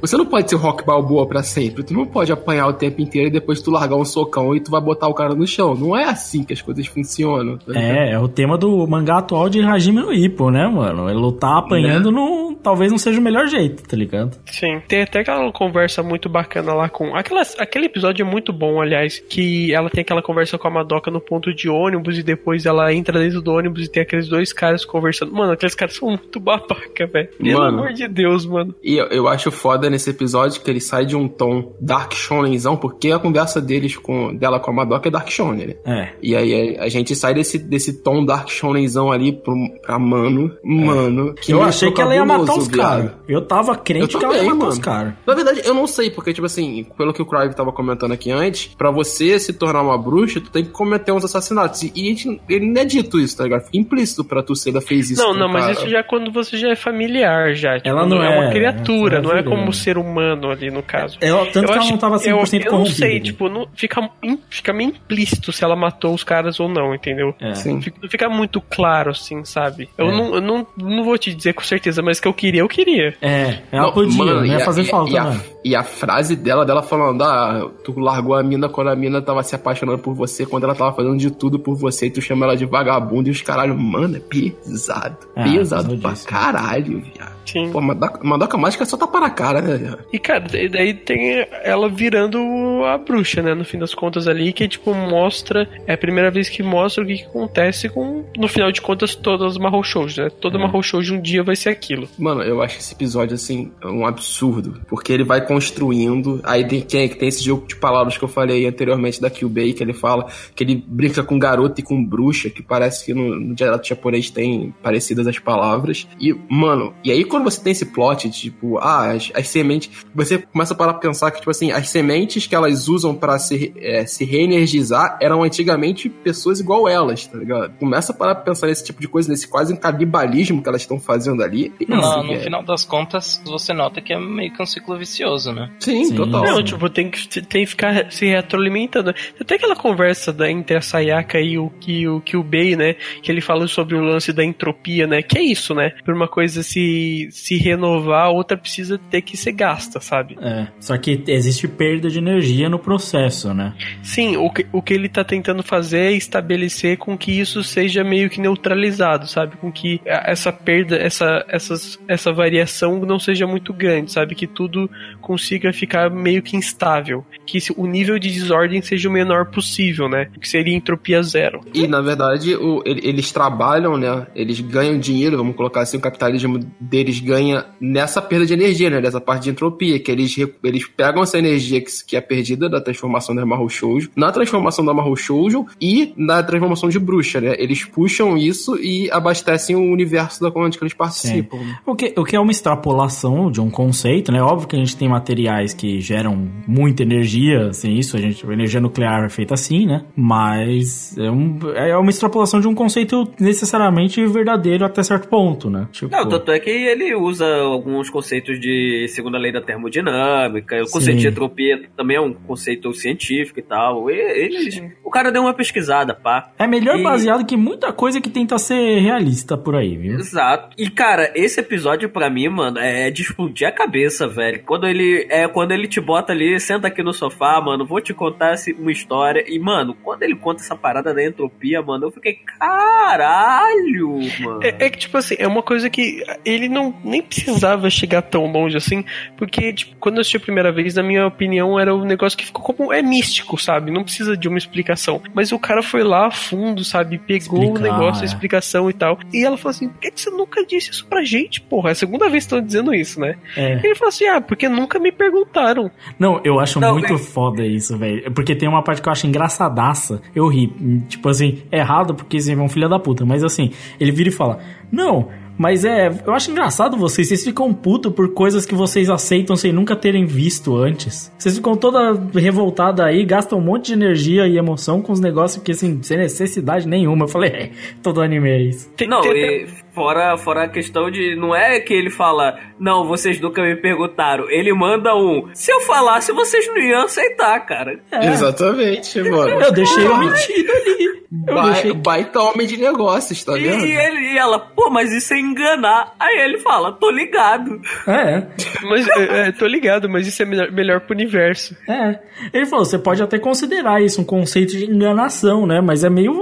você não pode ser rock balboa pra sempre. Tu não pode apanhar o tempo inteiro e depois tu largar um socão e tu vai botar o cara no chão. Não é assim que as coisas funcionam. Tá ligado? É, é o tema do mangá atual de Hajime no Ippo, né, mano? É lutar apanhando não, talvez não seja o melhor jeito, tá ligado? Sim, tem até aquela conversa muito bacana lá com. Aquela, aquele episódio é muito bom, aliás, que ela tem aquela conversa com a Madoka no ponto de ônibus e depois ela entra dentro do ônibus e tem aqueles dois caras conversando. Mano, aqueles caras são muito babaca, velho. Pelo Mano. amor de Deus, mano. E eu, eu acho foda nesse episódio que ele sai de um tom dark shonenzão, porque a conversa deles com, dela com a Madoka é dark shonen, né? É. E aí a, a gente sai desse, desse tom dark shonenzão ali pro, pra mano, mano. Que Eu achei que ela ia matar cabuloso, os caras. Eu tava crente Eu que ela ia também, matar mano. os caras. Na verdade, eu não sei, porque, tipo assim, pelo que o Crive tava comentando aqui antes, pra você se tornar uma bruxa, tu tem que cometer uns assassinatos. E, a gente- ele não é dito isso, tá ligado? Fica implícito pra tu ser da fez isso. Não, não, o mas cara. isso já é quando você já é familiar, já. Tipo, Ela não é uma é, criatura, é não é como né? ser humano ali no caso. Ela- tanto que ela não tava 100% eu, eu não corrompida, sei, né? tipo, não, fica, fica meio implícito se ela matou os caras ou não, entendeu? É. Sim. Fica- Não fica muito claro, assim, sabe? Eu, É. não, eu não, não vou te dizer com certeza, mas que eu queria, eu queria. É, ela Não, podia, mano, não ia fazer a- falta, e a, né? E a frase dela, dela falando, ah, tu largou a mina quando a mina tava se apaixonando por você, quando ela tava fazendo de tudo por você, e tu chama ela de vagabundo e os caralho, mano, é pesado. Ah, pesado pra pesadíssimo. caralho, viado. Sim. Pô, Madoka, Madoka Mágica é só tapa na cara, né, viado? E, cara, daí- daí tem ela virando a bruxa, né? No fim das contas ali, que, tipo, mostra. É a primeira vez que mostra o que, que acontece com, no final de contas, todas as Mahou Shows, né? Toda É. Mahou Shoujo um dia vai ser aquilo. Mano, eu acho esse episódio, assim, um absurdo. Porque ele vai construindo. Aí tem, tem, tem esse jogo de palavras que eu falei anteriormente da Kyubei, que ele fala que ele brinca com garoto e com bruxa, que parece que no, no dialeto japonês tem parecidas as palavras. E, mano, e aí quando você tem esse plot, tipo, ah, as, as sementes. Você começa a parar pra pensar que, tipo assim, as sementes que elas usam pra se, é, se reenergizar eram antigamente pessoas igual elas, tá ligado? Começa a parar pra pensar nesse tipo de coisa, nesse quase um canibalismo que elas estão fazendo ali. Não, Pensa, no é- final das contas, você nota que é meio que um ciclo vicioso, né? Sim, Sim. total. Não, tipo, tem que, tem que ficar se retroalimentando. Até aquela conversa da, entre a Sayaka e o, e o Kyubei, né? Que ele fala sobre o lance da entropia, né? Que é isso, né? Por uma coisa se, se renovar, a outra precisa ter que ser gasta, sabe? É, só que existe perda de energia no processo, né? Sim, o que, o que ele tá tentando fazer é estabelecer com que isso seja meio que neutralizado, sabe? Com que essa perda, essa, essas, essa variação não seja muito grande, sabe? Que tudo consiga ficar meio que instável. Que o nível de desordem seja o menor possível, né? Que seria entropia zero. E, na verdade, o, eles trabalham, né? Eles ganham dinheiro, vamos colocar assim, o capitalismo deles ganha nessa perda de energia, né? Dessa parte de entropia, que eles, eles pegam essa energia que, que é perdida da transformação da Mahou Shoujo, na transformação da Mahou Shoujo e na transformação de bruxa, né? Eles puxam isso e abastecem o universo da onde que eles participam. Né? O que, o que é uma extrapolação de um conceito, né? Óbvio que a gente tem materiais que geram muita energia, assim, isso, a gente, a energia nuclear é feita assim, né? Mas é, um, é uma extrapolação de um conceito necessariamente verdadeiro até certo ponto, né? Tipo... Não, tanto é que ele usa alguns conceitos de segunda lei da termodinâmica, o conceito Sim. de entropia também é um conceito científico e tal. Ele, o cara deu uma pesquisada, pá. É melhor e... baseado que muita coisa que tenta ser realista por aí, viu? Exato. E cara, esse episódio para mim, mano, é de explodir a cabeça, velho. Quando ele é quando ele te bota ali, senta aqui no sofá, mano, vou te contar uma história. E mano, quando ele conta essa parada da entropia, mano, eu fiquei caralho, mano. É, é que tipo assim, é uma coisa que ele não nem precisava chegar tão longe assim, porque tipo, quando eu assisti a primeira vez, na minha opinião, era um negócio que ficou como é místico, sabe? Não precisa de uma explicação. Mas o cara foi lá a fundo, sabe? Pegou Explicar, o negócio, é. a explicação e tal. E ela falou assim: por que você nunca disse isso pra gente, porra? É a segunda vez que estão dizendo isso, né? É. Ele falou assim: ah, porque nunca me perguntaram. Não, eu acho não, muito é... foda isso, velho. Porque tem uma parte que eu acho engraçadaça. Eu ri. Tipo assim, errado porque você é um filho da puta. Mas assim, ele vira e fala: Não, mas é, eu acho engraçado vocês, vocês ficam putos por coisas que vocês aceitam sem nunca terem visto antes. Vocês ficam toda revoltada aí, gastam um monte de energia e emoção com os negócios que assim, sem necessidade nenhuma. Eu falei, é, todo anime é isso. Não, e fora, fora a questão de. Não é que ele fala, não, vocês nunca me perguntaram. Ele manda um. Se eu falasse, vocês não iam aceitar, cara. É. Exatamente, mano. Eu deixei o mentido ali. Ba deixei... Baita homem de negócios, tá vendo? E, ele, e ela, pô, mas isso é enganar. Aí ele fala, tô ligado. É. Mas, é, é, tô ligado, mas isso é melhor, melhor pro universo. É. Ele falou, você pode até considerar isso um conceito de enganação, né? Mas é meio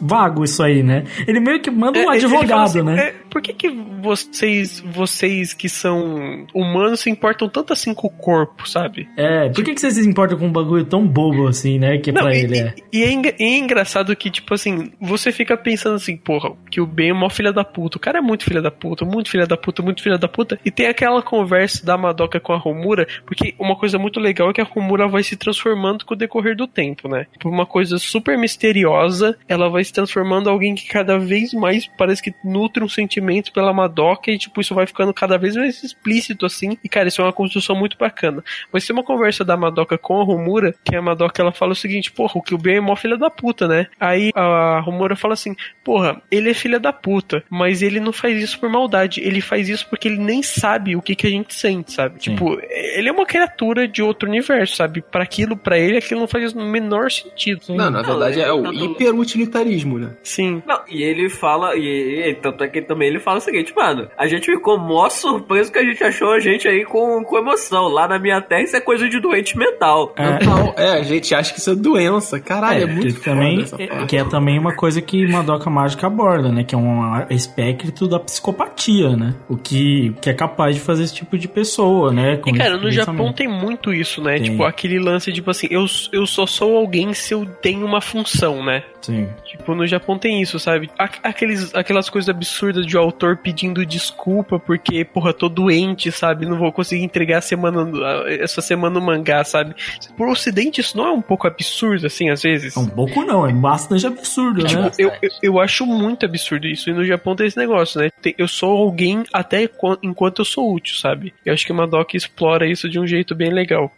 vago isso aí, né? Ele meio que manda um é, advogado, assim, né? É, por que que vocês, vocês que são humanos se importam tanto assim com o corpo, sabe? É, por que que vocês se importam com um bagulho tão bobo assim, né? Que Não, pra e, ele é. E, e é, é engraçado que tipo assim, você fica pensando assim, porra, que o Ben é mó filha da puta. O cara é muito filha da puta, muito filha da puta, muito filha da puta. E tem aquela conversa da Madoka com a Romura, porque uma coisa muito legal é que a Romura vai se transformando com o decorrer do tempo, né? Por uma coisa super misteriosa, ela vai se transformando em alguém que cada vez mais parece que nutre um sentimento pela Madoka e, tipo, isso vai ficando cada vez mais explícito, assim. E, cara, isso é uma construção muito bacana. Mas tem uma conversa da Madoka com a Romura, que a Madoka, ela fala o seguinte, porra, o Ben é mó filha da puta, né? Aí a Romura fala assim: Porra, ele é filha da puta, mas ele não faz isso por maldade. Ele faz isso porque ele nem sabe o que, que a gente sente, sabe? Sim. Tipo, ele é uma criatura de outro universo, sabe? Para aquilo, para ele, aquilo não faz o menor sentido. Sim. Não, na verdade é o hiperutilitarismo, né? Sim. Não, e ele fala, e, e tanto é que também ele fala o seguinte, mano, a gente ficou mó surpreso que a gente achou a gente aí com, com emoção. Lá na minha terra isso é coisa de doente mental. É, é a gente acha que isso é doença. Caralho, é, é muito também, que é também uma coisa que Madoka Mágica aborda, né? Que é um espectro da psicopatia, né? O que, que é capaz de fazer esse tipo de pessoa, né? e, cara, no Japão tem muito isso, né? Tem. Tipo, aquele lance, tipo assim, eu, eu só sou alguém se eu tenho uma função, né? Sim. Tipo, no Japão tem isso, sabe? Aqueles, aquelas coisas absurdas de autor pedindo desculpa porque, porra, tô doente, sabe? Não vou conseguir entregar a semana, essa semana no mangá, sabe? Por ocidente isso não é um pouco absurdo, assim, às vezes? É um pouco não, é bastante absurdo, tipo, né? Eu, eu, eu, acho muito absurdo isso. E no Japão tem esse negócio, né? Eu sou alguém até enquanto eu sou útil, sabe? Eu acho que Madoka explora isso de um jeito bem legal.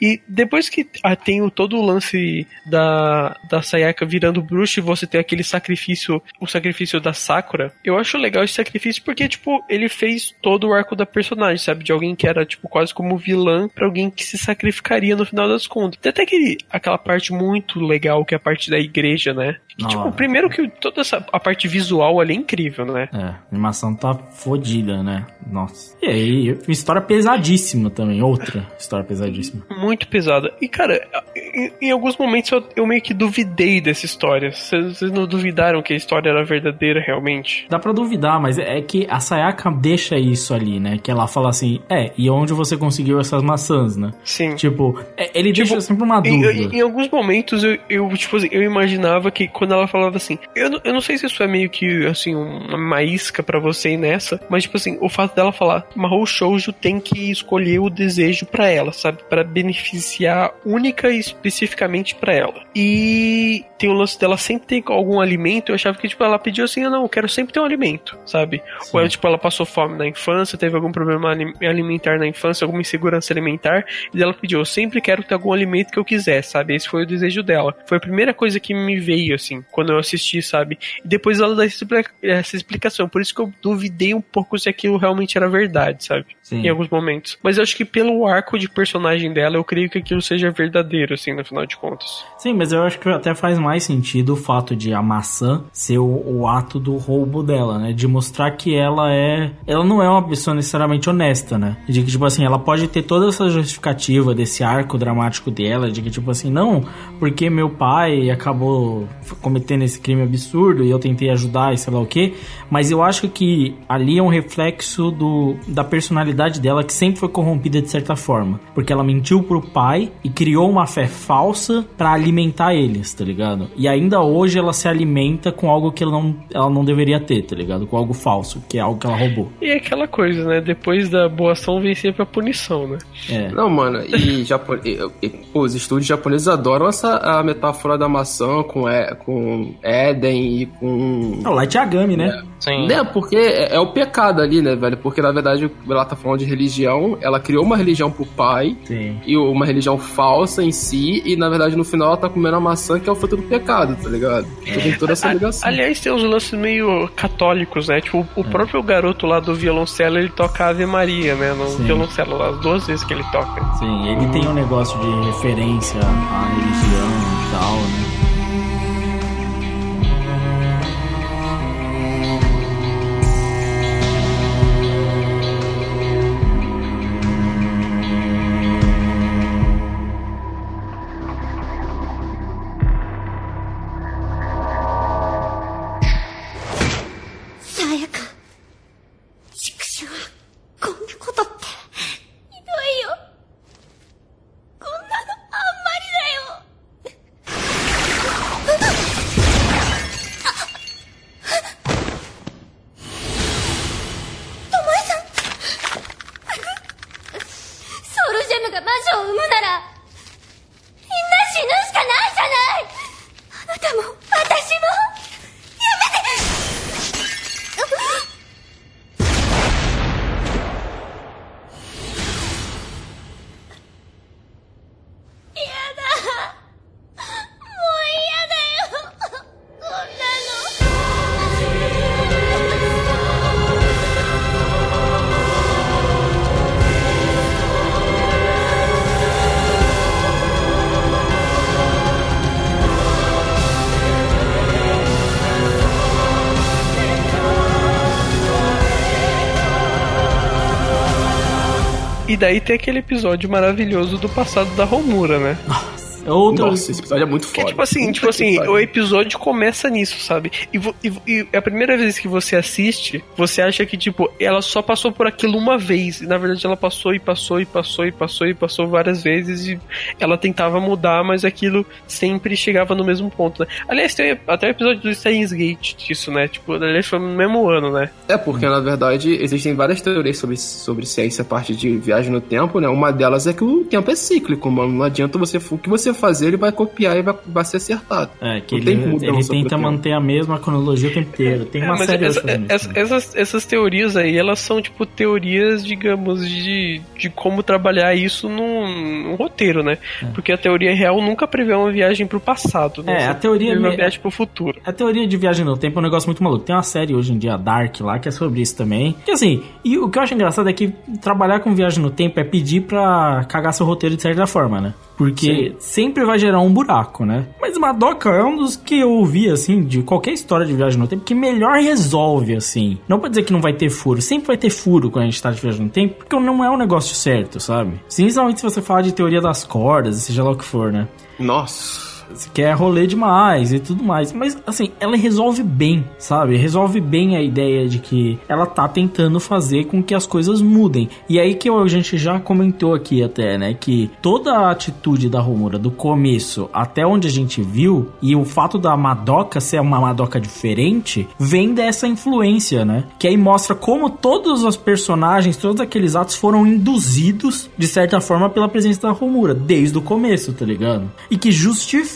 E depois que ah, tem todo o lance da, da Sayaka virando bruxa e você tem aquele sacrifício, o sacrifício da Sakura, eu acho legal esse sacrifício porque, tipo, ele fez todo o arco da personagem, sabe? De alguém que era, tipo, quase como vilã para alguém que se sacrificaria no final das contas. Tem até aquele, aquela parte muito legal que é a parte da igreja, né? Que, tipo, primeiro que toda essa a parte visual ali é incrível, né? É, a animação tá fodida, né? Nossa. E aí, história pesadíssima também, outra história pesadíssima. Muito pesada. E, cara, em, em alguns momentos eu, eu, meio que duvidei dessa história. Vocês não duvidaram que a história era verdadeira realmente? Dá pra duvidar mas é que a Sayaka deixa isso ali, né? Que ela fala assim, é, e onde você conseguiu essas maçãs, né? Sim. Tipo, é, ele Tipo, deixa sempre uma Em, dúvida. em- em alguns momentos eu, eu, tipo assim, eu imaginava que quando ela falava assim, eu, não- eu não sei se isso é meio que assim um- uma isca pra você ir nessa, mas tipo assim, o fato dela falar, Mahou Shoujo tem que escolher o desejo pra ela, sabe, Pra beneficiar única e especificamente pra ela. E tem o lance dela sempre ter algum alimento, eu achava que tipo ela pediu assim, ah, não, eu quero sempre ter um alimento, sabe? Ou ela, tipo ela passou fome na infância, teve algum problema ali- alimentar na infância, alguma insegurança alimentar, e ela pediu, eu sempre quero ter algum alimento que eu quiser, sabe? Esse foi o desejo dela. Foi a primeira coisa que me veio, assim, quando eu assisti, sabe? E depois ela dá essa explicação. Por isso que eu duvidei um pouco se aquilo realmente era verdade, sabe? Sim. Em alguns momentos. Mas eu acho que pelo arco de personagem dela, eu creio que aquilo seja verdadeiro, assim, no final de contas. Sim, mas eu acho que até faz mais sentido o fato de a maçã ser o, o ato do roubo dela, né? De mostrar que ela é. Ela não é uma pessoa necessariamente honesta, né? De que, tipo assim, ela pode ter toda essa justificativa desse arco dramático dela, de que, tipo assim, não, porque meu pai acabou cometendo esse crime absurdo e eu tentei ajudar e sei lá o quê. Mas eu acho que ali é um reflexo do, da personalidade dela que sempre foi corrompida de certa forma. Porque ela mentiu pro pai e criou uma fé falsa pra alimentar eles, tá ligado? E ainda hoje ela se alimenta com algo que ela não, ela não deveria ter, tá ligado? Com algo falso, que é algo que ela roubou. E é aquela coisa, né? Depois da boa ação vem sempre a punição, né? É. Não, mano, e, Japo... e- e- pô, os estúdios japoneses adoram essa a metáfora da maçã com, e, com Éden e com. É o Light Yagami, né? Sim. Né, porque é, é o pecado ali, né, velho? Porque na verdade ela tá falando de religião, ela criou uma religião pro pai, Sim. e uma religião falsa em si, e na verdade no final ela tá comendo a maçã que é o fruto do pecado, tá ligado? Então tem toda essa ligação. Aliás, tem uns lances meio católicos, né? Tipo, o próprio garoto lá do violoncelo, ele toca Ave Maria, né? No Sim. violoncelo, lá, as duas vezes que ele toca. Sim, ele tem um negócio de referência à religião e tal, né? E daí tem aquele episódio maravilhoso do passado da Romura, né? Outro. Nossa, esse episódio é muito Que foda. é tipo assim, Puta tipo que assim, pariu. o episódio começa nisso, sabe? E, e, e a primeira vez que você assiste, você acha que, tipo, ela só passou por aquilo uma vez. E na verdade ela passou e passou e passou e passou e passou várias vezes e ela tentava mudar, mas aquilo sempre chegava no mesmo ponto, né? Aliás, tem até o episódio do Steins Gate disso, né? Tipo, aliás, foi no mesmo ano, né? É, porque na verdade existem várias teorias sobre, sobre ciência a partir de viagem no tempo, né? Uma delas é que o tempo é cíclico, mano. Não adianta você. O que você fazer, ele vai copiar e vai, vai ser acertado. É, que Não ele, ele tenta manter a mesma cronologia o tempo inteiro. Tem É, uma mas série essa- fazendo essa- né? essas, essas teorias aí, elas são, tipo, teorias, digamos, de, de como trabalhar isso num, num roteiro, né? Porque a teoria real nunca prevê uma viagem pro passado, né? É, a teoria prevê uma viagem pro futuro. A teoria de viagem no tempo é um negócio muito maluco. Tem uma série hoje em dia, Dark, lá, que é sobre isso também. Que assim, e o que eu acho engraçado é que trabalhar com viagem no tempo é pedir pra cagar seu roteiro de certa forma, né? Porque sempre vai gerar um buraco, né? Mas Madoka é um dos que eu ouvi, assim, de qualquer história de viagem no tempo, que melhor resolve, assim. Não pra dizer que não vai ter furo, sempre vai ter furo quando a gente tá de viagem no tempo, porque não é um negócio certo, sabe? Principalmente se você falar de teoria das cordas, seja lá o que for, né? Nossa. Você quer rolê demais e tudo mais. Mas, assim, ela resolve bem, sabe? Resolve bem a ideia de que ela tá tentando fazer com que as coisas mudem. E aí que a gente já comentou aqui até, né? Que toda a atitude da Romura, do começo até onde a gente viu, e o fato da Madoka ser uma Madoka diferente, vem dessa influência, né? Que aí mostra como todos os personagens, todos aqueles atos foram induzidos, de certa forma, pela presença da Romura, desde o começo, tá ligado? E que justifica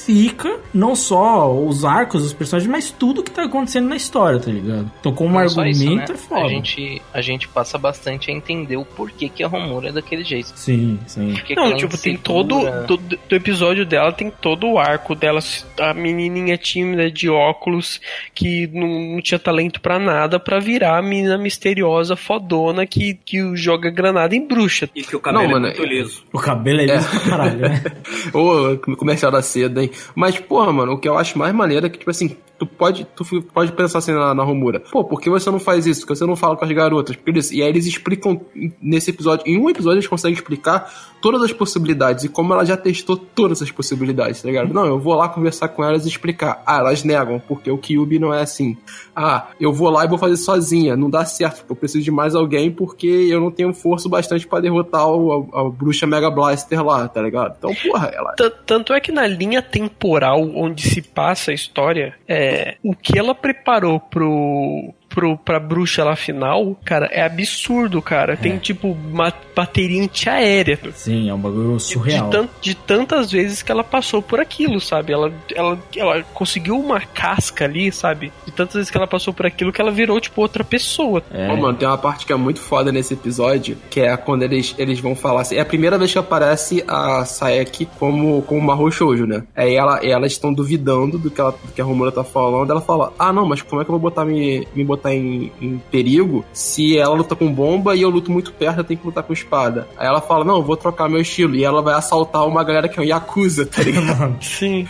não só os arcos dos personagens, mas tudo que tá acontecendo na história, tá ligado? Então, como Não argumento, isso, né? é foda. A gente, a gente passa bastante a entender o porquê que a Romura é daquele jeito. Sim, sim. Por que que Não, tipo, tem insegura. todo. Do, do episódio dela tem todo o arco dela, a menininha tímida de óculos que não, não tinha talento pra nada, pra virar a menina misteriosa fodona que, que joga granada em bruxa. E que o cabelo Não, é mano, muito liso. O cabelo é liso pra caralho, né? Ô, comercial da seda, hein? Mas, porra, mano, o que eu acho mais maneiro é que, tipo assim, tu pode, tu pode pensar assim na, na Romura. Pô, por que você não faz isso? Por que você não fala com as garotas? Por isso. E aí eles explicam nesse episódio. Em um episódio eles conseguem explicar todas as possibilidades e como ela já testou todas as possibilidades, tá ligado? Não, eu vou lá conversar com elas e explicar. Ah, elas negam, porque o Kyubi não é assim. Ah, eu vou lá e vou fazer sozinha. Não dá certo, eu preciso de mais alguém porque eu não tenho força bastante pra derrotar o, a, a bruxa Mega Blaster lá, tá ligado? Então, porra, ela. T- Tanto é que na linha temporal onde se passa a história, é, o que ela preparou pro, pro, pra bruxa lá final, cara, é absurdo, cara. Tem tipo uma bateria antiaérea. Sim, é um bagulho De, surreal. de, tan- de tantas vezes que ela passou por aquilo, sabe? Ela, ela, ela conseguiu uma casca ali, sabe? De tantas vezes que ela passou por aquilo que ela virou, tipo, outra pessoa. É. Mano, tem uma parte que é muito foda nesse episódio, que é quando eles, eles vão falar assim. É a primeira vez que aparece a Saeki como, como Mahou Shoujo, né? Aí ela, elas estão duvidando do que, ela, do que a Romura tá falando. Ela fala: Ah, não, mas como é que eu vou botar me, me botar em, em perigo se ela luta com bomba e eu luto muito perto, eu tenho que lutar com espada? Aí ela fala: Não, eu vou trocar meu estilo. E ela vai assaltar uma galera que é um Yakuza, tá ligado? Sim.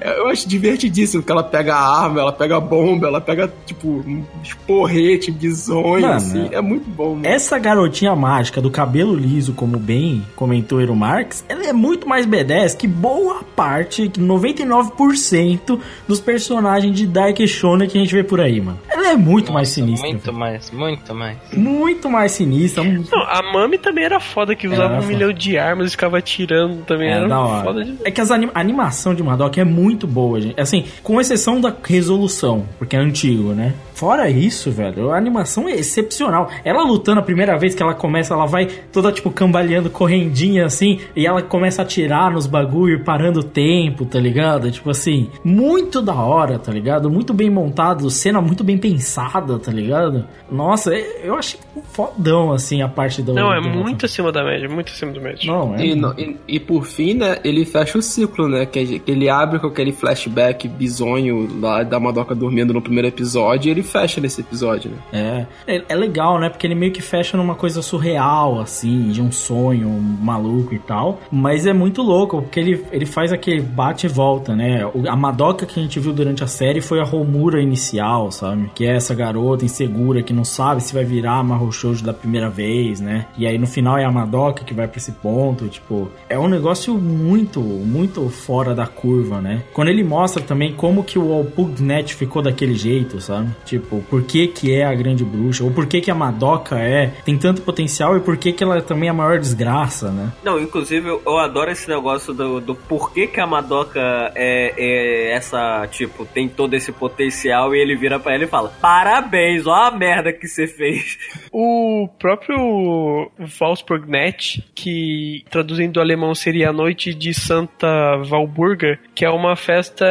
Eu acho divertidíssimo que ela pega a arma, ela pega a bomba, ela pega, tipo, um esporrete bizonho, Mano, assim. É muito bom, mano. Essa garotinha mágica do cabelo liso, como bem comentou Eero Marx, ela é muito mais B10 que boa parte, que 99% dos personagens de Dark Shonen que a gente vê por aí, mano. Ela é muito mais Nossa, sinistra. Muito velho. mais, muito mais. Muito mais sinistra. um- Não, a Mami também era foda, que usava Era um foda. milhão de armas e ficava atirando também. É, era da hora. foda de É que as anim- a animação de Madoka é muito boa, gente. Assim, com exceção da resolução, porque é antigo, né? Fora isso, velho, a animação é excepcional. Ela lutando a primeira vez que ela começa, ela vai toda, tipo, cambaleando, correndinha, assim, e ela começa a atirar nos bagulho, parando o tempo, tá ligado? Tipo assim, muito da hora, tá ligado? Muito bem montado, cena muito bem pensada, tá ligado? Nossa, é- eu achei fodão, assim, a parte do... Não, é do- muito acima da média, muito acima do médio. Não, é... E, no- e- e por fim, né, ele fecha o ciclo, né? Que, que ele abre com aquele flashback bizonho lá da Madoka dormindo no primeiro episódio e ele fecha nesse episódio, né? É, é, é legal, né? Porque ele meio que fecha numa coisa surreal, assim, de um sonho maluco e tal. Mas é muito louco, porque ele, ele faz aquele bate e volta, né? A Madoka que a gente viu durante a série foi a Romura inicial, sabe? Que é essa garota insegura que não sabe se vai virar Mahou Shoujo da primeira vez, né? E aí no final é a Madoka que vai pra esse ponto, tipo... É um negócio muito, muito fora da curva, né? Quando ele mostra também como que o Pugnet ficou daquele jeito, sabe? Tipo, por que que é a grande bruxa? Ou por que que a Madoka é... Tem tanto potencial e por que que ela é também a maior desgraça, né? Não, inclusive eu, eu adoro esse negócio do, do porquê que a Madoka é, é essa, tipo, tem todo esse potencial e ele vira pra ela e fala: Parabéns, ó a merda que você fez. O próprio Valsburgnet, que traduzindo do alemão seria a Noite de Santa Valburga, que é uma festa,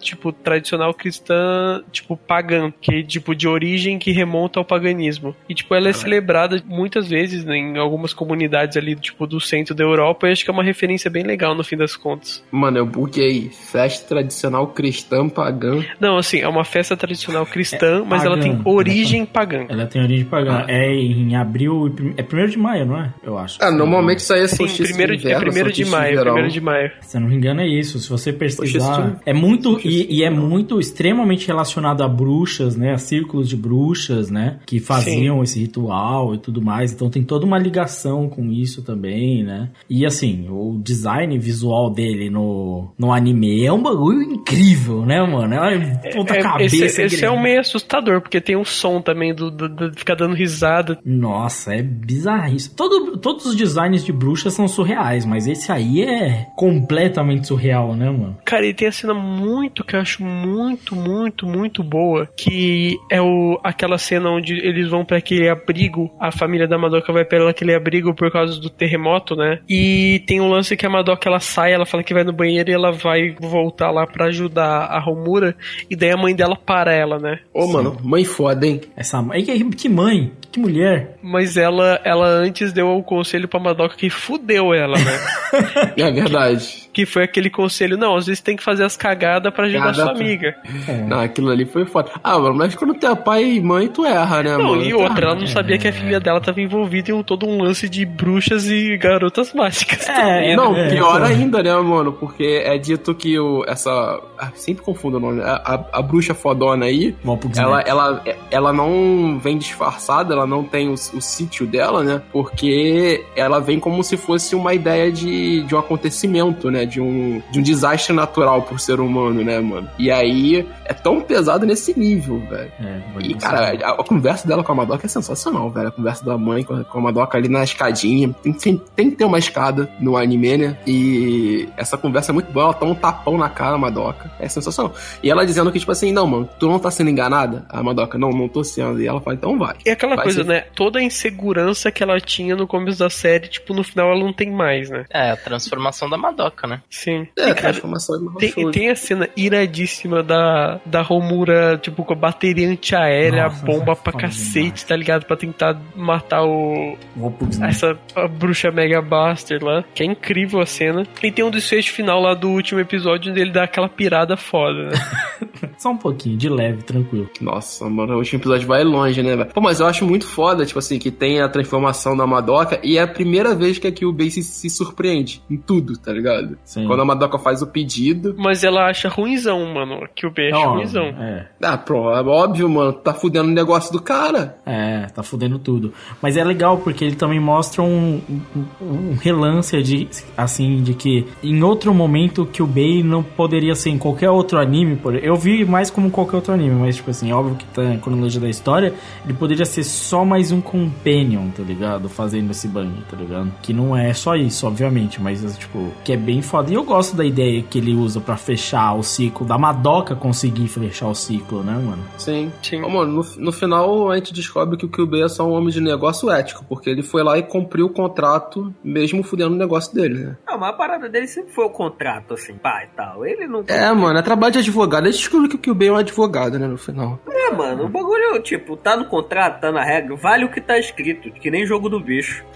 tipo, tradicional cristã, tipo, pagã, que, tipo, de origem que remonta ao paganismo. E, tipo, ela é celebrada muitas vezes né, em algumas comunidades ali, tipo, do centro da Europa, e acho que é uma referência bem legal no fim das contas. Mano, eu buguei. Festa tradicional cristã pagã. Não, assim, é uma festa tradicional cristã, mas ela tem origem pagã. Ela tem origem pagã. É em abril... e prim- É primeiro de maio, não é? Eu acho. Ah, normalmente isso aí é solstício primeiro, de inverno, é primeiro de solstício maio, verão. primeiro de maio. Se eu não me engano é isso. Se você pesquisar, isso- é muito e, e é muito extremamente relacionado a bruxas, né? Círculos de bruxas, né? Que faziam esse ritual e tudo mais. Então tem toda uma ligação com isso também, né? E assim, o design visual dele no, no anime é um bagulho incrível, né, mano? É uma puta É, cabeça. esse, esse é um meio assustador, porque tem um som também do, do, do- de ficar dando risada. Nossa, é bizarríssimo. Todo, todos os designs de bruxas são surreais, mas esse aí é completamente surreal, né, mano? Cara, e tem a cena muito que eu acho muito, muito, muito boa, que é o, aquela cena onde eles vão pra aquele abrigo, a família da Madoka vai pra aquele abrigo por causa do terremoto, né? E tem um lance que a Madoka ela sai, ela fala que vai no banheiro e ela vai voltar lá pra ajudar a Romura, e daí a mãe dela para ela, né? Ô, mano, mãe foda, hein? Essa mãe, que, mãe, que mulher. Mas ela, ela antes deu o conselho pra Madoka que fudeu ela, né? É verdade. Que foi aquele conselho, não, às vezes tem que fazer as cagadas pra ajudar Cagada sua amiga. Não, aquilo ali foi foda. Ah, mano, mas quando tu é pai e mãe, tu erra, né, Não, mano? e outra, ela não sabia que a filha dela tava envolvida em todo um lance de bruxas e garotas mágicas. também, né? Não, É, pior ainda, né, mano? Porque é dito que o, essa. ah, sempre confundo o nome. A, a, a bruxa fodona aí, ela, ela, ela não vem disfarçada, ela não tem o, o sítio dela, né? Porque ela vem como se fosse uma ideia de, de um acontecimento, né? De um, de um desastre natural pro ser humano, né, mano? E aí é tão pesado nesse nível, velho. É, E, cara, a, a conversa dela com a Madoka é sensacional, velho. A conversa da mãe com a, com a Madoka ali na escadinha. Tem, tem, tem que ter uma escada no anime, né? E essa conversa é muito boa. Ela toma um tapão na cara, a Madoka. É sensacional. E ela dizendo que, tipo assim, não, mano, tu não tá sendo enganada? A Madoka, não, não tô sendo. E ela fala, então vai. E aquela Vai coisa, ser- né? Toda a insegurança que ela tinha no começo da série, tipo, no final ela não tem mais, né? É, a transformação da Madoka, né? Sim. É, E, a cara, transformação é tem, tem a cena iradíssima da, da Romura, tipo, com a bateria antiaérea, Nossa, a bomba é pra foda cacete, demais. tá ligado? Pra tentar matar o, Valpux Neto. essa a bruxa Mega Buster lá, que é incrível a cena. E tem um desfecho final lá do último episódio onde ele dá aquela pirada foda, né? Só um pouquinho, de leve, tranquilo. Nossa, mano, o último episódio vai longe, né, velho? Pô, mas eu acho muito foda, tipo assim, que tem a transformação da Madoka e é a primeira vez que aqui o Bay se, se surpreende em tudo, tá ligado? Sim. Quando a Madoka faz o pedido. Mas ela acha ruimzão, mano. Que o B acha Ó, ruimzão. É, Ah, pô, é óbvio, mano, tá fudendo o negócio do cara. é, tá fudendo tudo. Mas é legal porque ele também mostra um, um, um relance de, assim, de que em outro momento que o Bay não poderia ser em qualquer outro anime, por eu vi mais como qualquer outro anime, mas tipo assim, óbvio que tá na cronologia da história, ele poderia ser só mais um companion, tá ligado? Fazendo esse bang, tá ligado? Que não é só isso, obviamente, mas tipo, que é bem foda. E eu gosto da ideia que ele usa pra fechar o ciclo, da Madoka conseguir fechar o ciclo, né, mano? Sim. Sim. Ô, mano, no, no final a gente descobre que o Kyubey é só um homem de negócio ético, porque ele foi lá e cumpriu o contrato, mesmo fudendo o negócio dele, né? Não, mas a parada dele sempre foi o contrato, assim, pá e tal. Ele não. É, mano, é trabalho de advogado. A gente descobriu que o Kyubey é um advogado, né, no final. É, mano, o bagulho, tipo, tá no contrato, tá na regra, vale o que tá escrito, que nem jogo do bicho.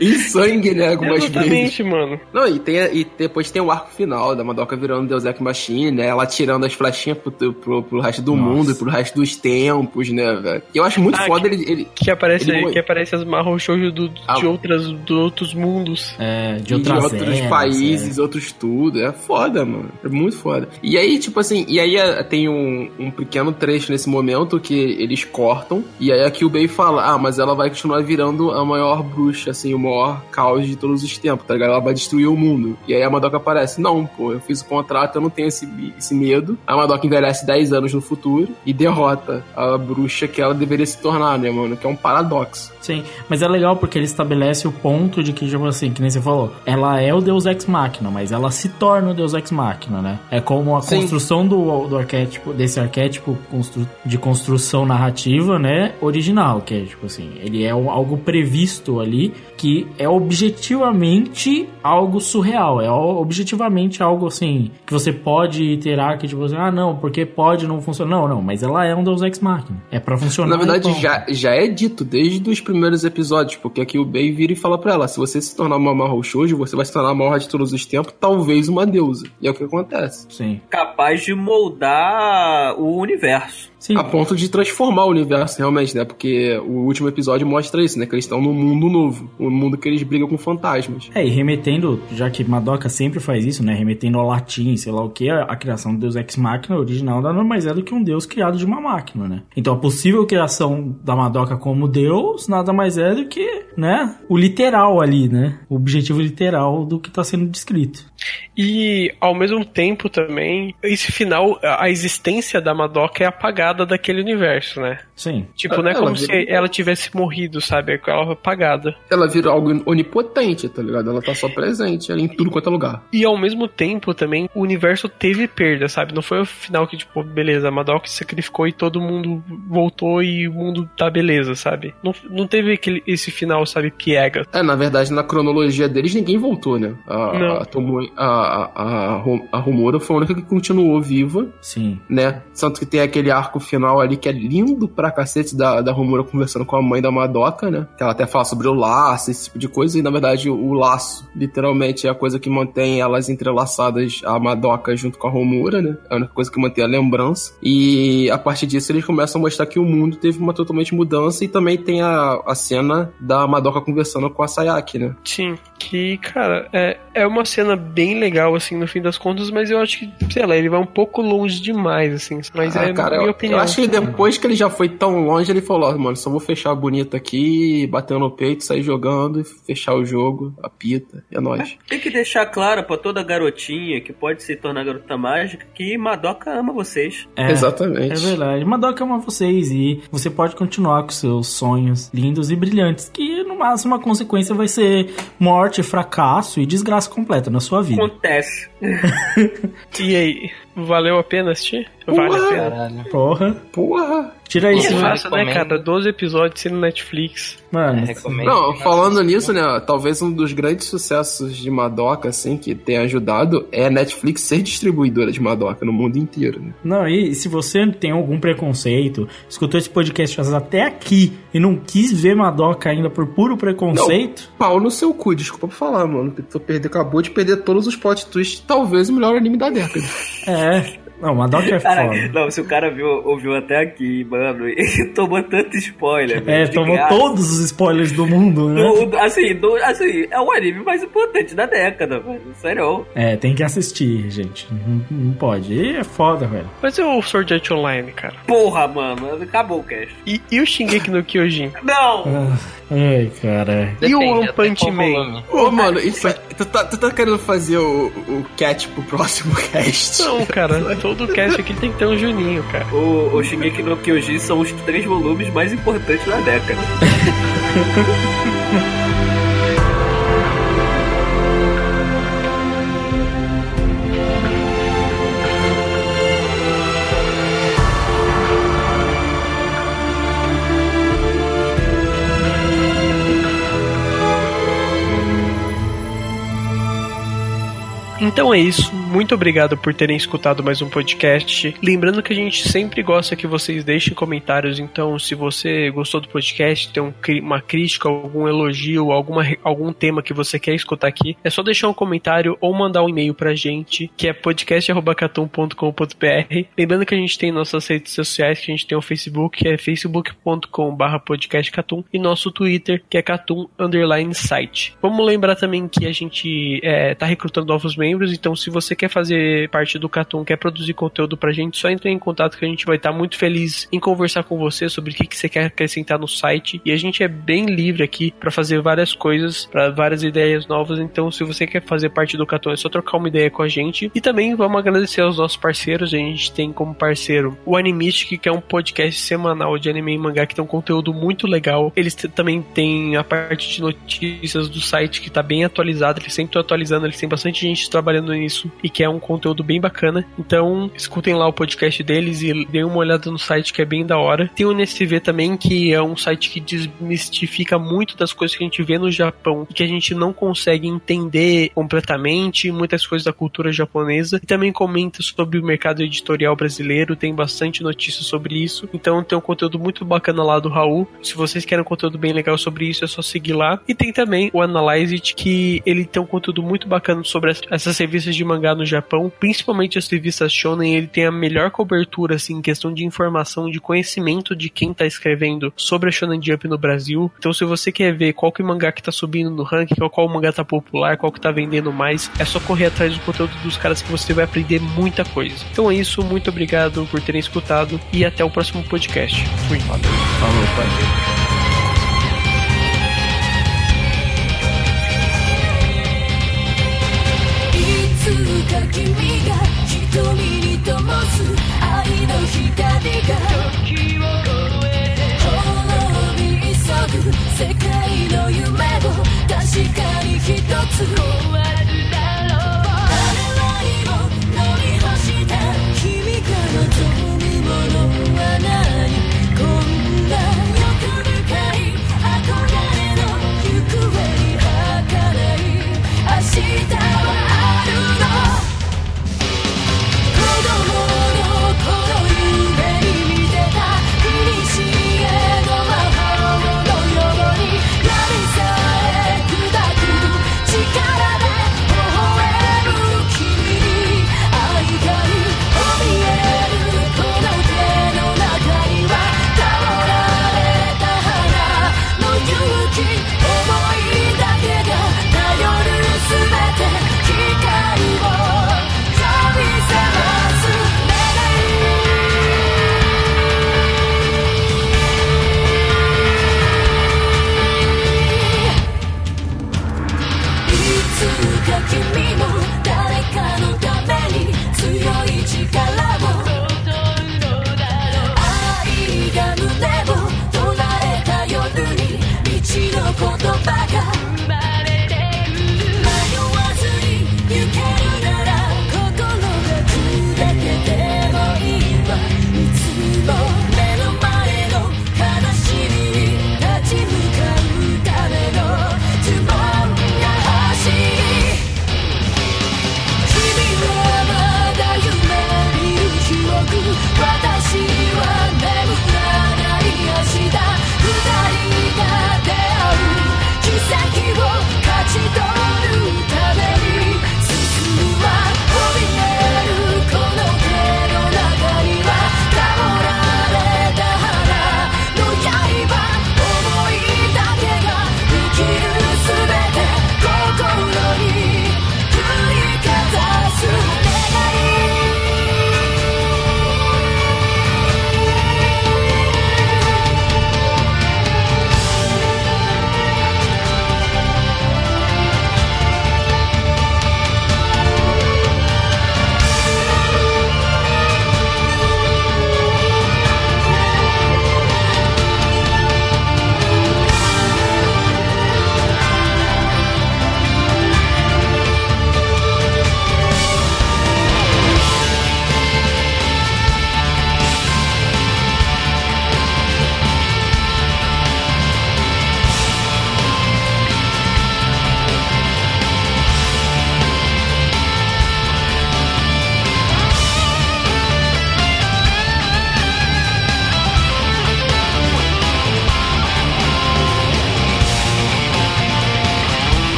E sangue, né, algumas vezes. Exatamente, mano. Não, e, tem, e depois tem o arco final da Madoka virando Deus Ex Machine, né? Ela tirando as flechinhas pro, pro, pro resto do Nossa. mundo e pro resto dos tempos, né, velho? E eu acho muito Ah, foda ele, ele. Que aparece, Ele- que aparece as Mahou Shoujo do, de, Ah. outras, de outros mundos. É, de de outras outros eras, países, outros tudo. É foda, mano. É muito foda. E aí, tipo assim, e aí é, tem um, um pequeno trecho nesse momento que eles cortam. E aí aqui o Bay fala: Ah, mas ela vai continuar virando a maior bruxa, assim, o maior caos de todos os tempos, tá ligado? Ela vai destruir o mundo. E aí a Madoka aparece: Não, pô, eu fiz o contrato, eu não tenho esse, esse medo. A Madoka envelhece 10 anos no futuro e derrota a bruxa que ela deveria se tornar, né, mano? Que é um paradoxo. Sim, mas é legal porque ele estabelece o ponto de que, tipo assim, que nem você falou, ela é o Deus Ex Machina, mas ela se torna o Deus Ex Machina, né? É como a Sim. construção do, do arquétipo, desse arquétipo constru- de construção narrativa, né? Original, que é, tipo assim, ele é algo previsto ali que é objetivamente algo surreal, é objetivamente algo assim, que você pode iterar que, tipo assim, ah, não, porque pode não funcionar. Não, não, mas ela é um Deus Ex Machina. É pra funcionar. Na verdade, e ponto. já, já é dito desde os primeiros episódios, porque aqui o Bay vira e fala pra ela: se você se tornar uma Mahou Shoujo, você vai se tornar a maior de todos os tempos, talvez uma deusa. E é o que acontece. Sim. Capaz de moldar o universo. Sim. A ponto de transformar o universo, realmente, né? Porque o último episódio mostra isso, né? Que eles estão num mundo novo. Um mundo que eles brigam com fantasmas. É, e remetendo, já que Madoka sempre faz isso, né? Remetendo ao latim, sei lá o que, a, a criação do Deus Ex Machina original nada mais é do que um Deus criado de uma máquina, né? Então a possível criação da Madoka como Deus nada mais é do que, né? O literal ali, né? O objetivo literal do que tá sendo descrito. E ao mesmo tempo também, esse final, a existência da Madoka é apagada daquele universo, né? Sim. Tipo, não é Ela como vira- se ela tivesse morrido, sabe? É ela apagada. Ela vira algo onipotente, tá ligado? Ela tá só presente ali em tudo quanto é lugar. E ao mesmo tempo também, o universo teve perda, sabe? Não foi o final que, tipo, beleza, a Madoka se sacrificou e todo mundo voltou e o mundo tá beleza, sabe? Não, não teve aquele, esse final, sabe, piega. É, na verdade, na cronologia deles, ninguém voltou, né? A, Não. a, a, a, a, Ro- a Romura foi a única que continuou viva, Sim. né? Tanto que tem aquele arco final ali que é lindo pra cacete da, da Romura conversando com a mãe da Madoka, né? Que ela até fala sobre o laço, esse tipo de coisa, e na verdade o, o laço, literalmente, é a coisa que mantém elas entrelaçadas, a Madoka junto com a Romura, né? É a única coisa que mantém a lembrança. E a partir disso eles começam a mostrar que o mundo teve uma totalmente mudança e também tem a, a cena da Madoka conversando com a Sayaki, né? Sim, que, cara, é, é uma cena bem legal, assim, no fim das contas, mas eu acho que, sei lá, ele vai um pouco longe demais, assim. Mas Ah, é cara, minha eu, opinião. eu acho que depois que ele já foi tão longe, ele falou, ó, mano, só vou fechar bonito aqui, bater no peito, sair jogando, fechar o jogo, apita, e é nóis. Tem que deixar claro pra toda garotinha que pode se tornar garota mágica que Madoka ama vocês. É, Exatamente. É verdade. Madoka ama vocês e você pode continuar com seus sonhos lindos e brilhantes, que no máximo a consequência vai ser morte, fracasso e desgraça completa na sua vida. Acontece. E aí, valeu a pena assistir? Vale a pena. Caralho. Porra. Porra! Tira isso, Eu fácil, né, recomendo. cara? 12 episódios sendo Netflix. mano. É, recomendo. Não, falando nisso, né, talvez um dos grandes sucessos de Madoka, assim, que tem ajudado, é a Netflix ser distribuidora de Madoka no mundo inteiro, né? Não, e se você tem algum preconceito, escutou esse podcast até aqui e não quis ver Madoka ainda por puro preconceito, Pau no seu cu, desculpa por falar, mano, que tu perdeu, acabou de perder todos os plot twists, talvez o melhor anime da década. é. Não, Madoka é Cara, foda. não, se o cara viu, ouviu até aqui, mano, e tomou tanto spoiler. É, tomou graça. todos os spoilers do mundo, né? Do- assim, do- assim, é o anime mais importante da década, velho. Sério. É, tem que assistir, gente. Não, não pode. E é foda, velho. Mas e o Sword Art Online, cara? Porra, mano, acabou o cast. E, e o Shingeki no Kyojin? Não! Ah, Ai, cara. E o Depende, One Punch Man? Ô, mano, isso, tu, tá, tu tá querendo fazer o, o cat pro próximo cast? Não, cara, todo cast aqui tem que ter um Juninho, cara. O, o Shingeki no Kyojin são os três volumes mais importantes da década. Então é isso. Muito obrigado por terem escutado mais um podcast. Lembrando que a gente sempre gosta que vocês deixem comentários. Então, se você gostou do podcast, tem um uma crítica, algum elogio, alguma, algum tema que você quer escutar aqui, é só deixar um comentário ou mandar um e-mail pra gente, que é podcast.catum.com.br. Lembrando que a gente tem nossas redes sociais, que a gente tem o Facebook, que é facebook.com.br podcastcatum, e nosso Twitter, que é catum underline site. Vamos lembrar também que a gente é, tá recrutando novos membros, então se você quer fazer parte do Catum, quer produzir conteúdo pra gente, só entre em contato que a gente vai estar muito feliz em conversar com você sobre o que, que você quer acrescentar no site. E a gente é bem livre aqui pra fazer várias coisas, pra várias ideias novas. Então, se você quer fazer parte do Catum, é só trocar uma ideia com a gente. E também vamos agradecer aos nossos parceiros. A gente tem como parceiro o Animistic, que é um podcast semanal de anime e mangá que tem um conteúdo muito legal. Eles também têm a parte de notícias do site que tá bem atualizado. Eles sempre estão atualizando, eles têm bastante gente trabalhando nisso e que é um conteúdo bem bacana. Então, escutem lá o podcast deles e deem uma olhada no site que é bem da hora. Tem o NSTV também, que é um site que desmistifica muito das coisas que a gente vê no Japão e que a gente não consegue entender completamente, muitas coisas da cultura japonesa. E também comenta sobre o mercado editorial brasileiro, tem bastante notícias sobre isso. Então, tem um conteúdo muito bacana lá do Raul. Se vocês querem um conteúdo bem legal sobre isso, é só seguir lá. E tem também o Analyze It, que ele tem um conteúdo muito bacana sobre as- essas revistas de mangá no Japão, principalmente as revistas shonen, ele tem a melhor cobertura assim em questão de informação, de conhecimento de quem tá escrevendo sobre a Shonen Jump no Brasil. Então se você quer ver qual que mangá que tá subindo no ranking, qual, qual mangá tá popular, qual que tá vendendo mais, é só correr atrás do conteúdo dos caras que você vai aprender muita coisa. Então é isso, muito obrigado por terem escutado e até o próximo podcast. Fui. Valeu. Falou, valeu. to know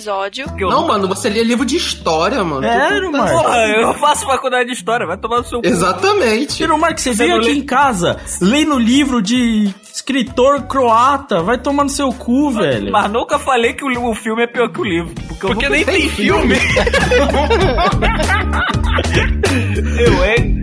episódio. Que eu Não, mano, você lia livro de história, mano. É, Tu- Mark. Porra, eu faço faculdade de história, vai tomar no seu cu. Exatamente. Tiro Mark, você Você veio não aqui lê- em casa, lendo livro de escritor croata, vai tomar no seu cu, velho. Mas nunca falei que o, o filme é pior que o livro. Porque, eu Porque nem tem filme. Eu, hein?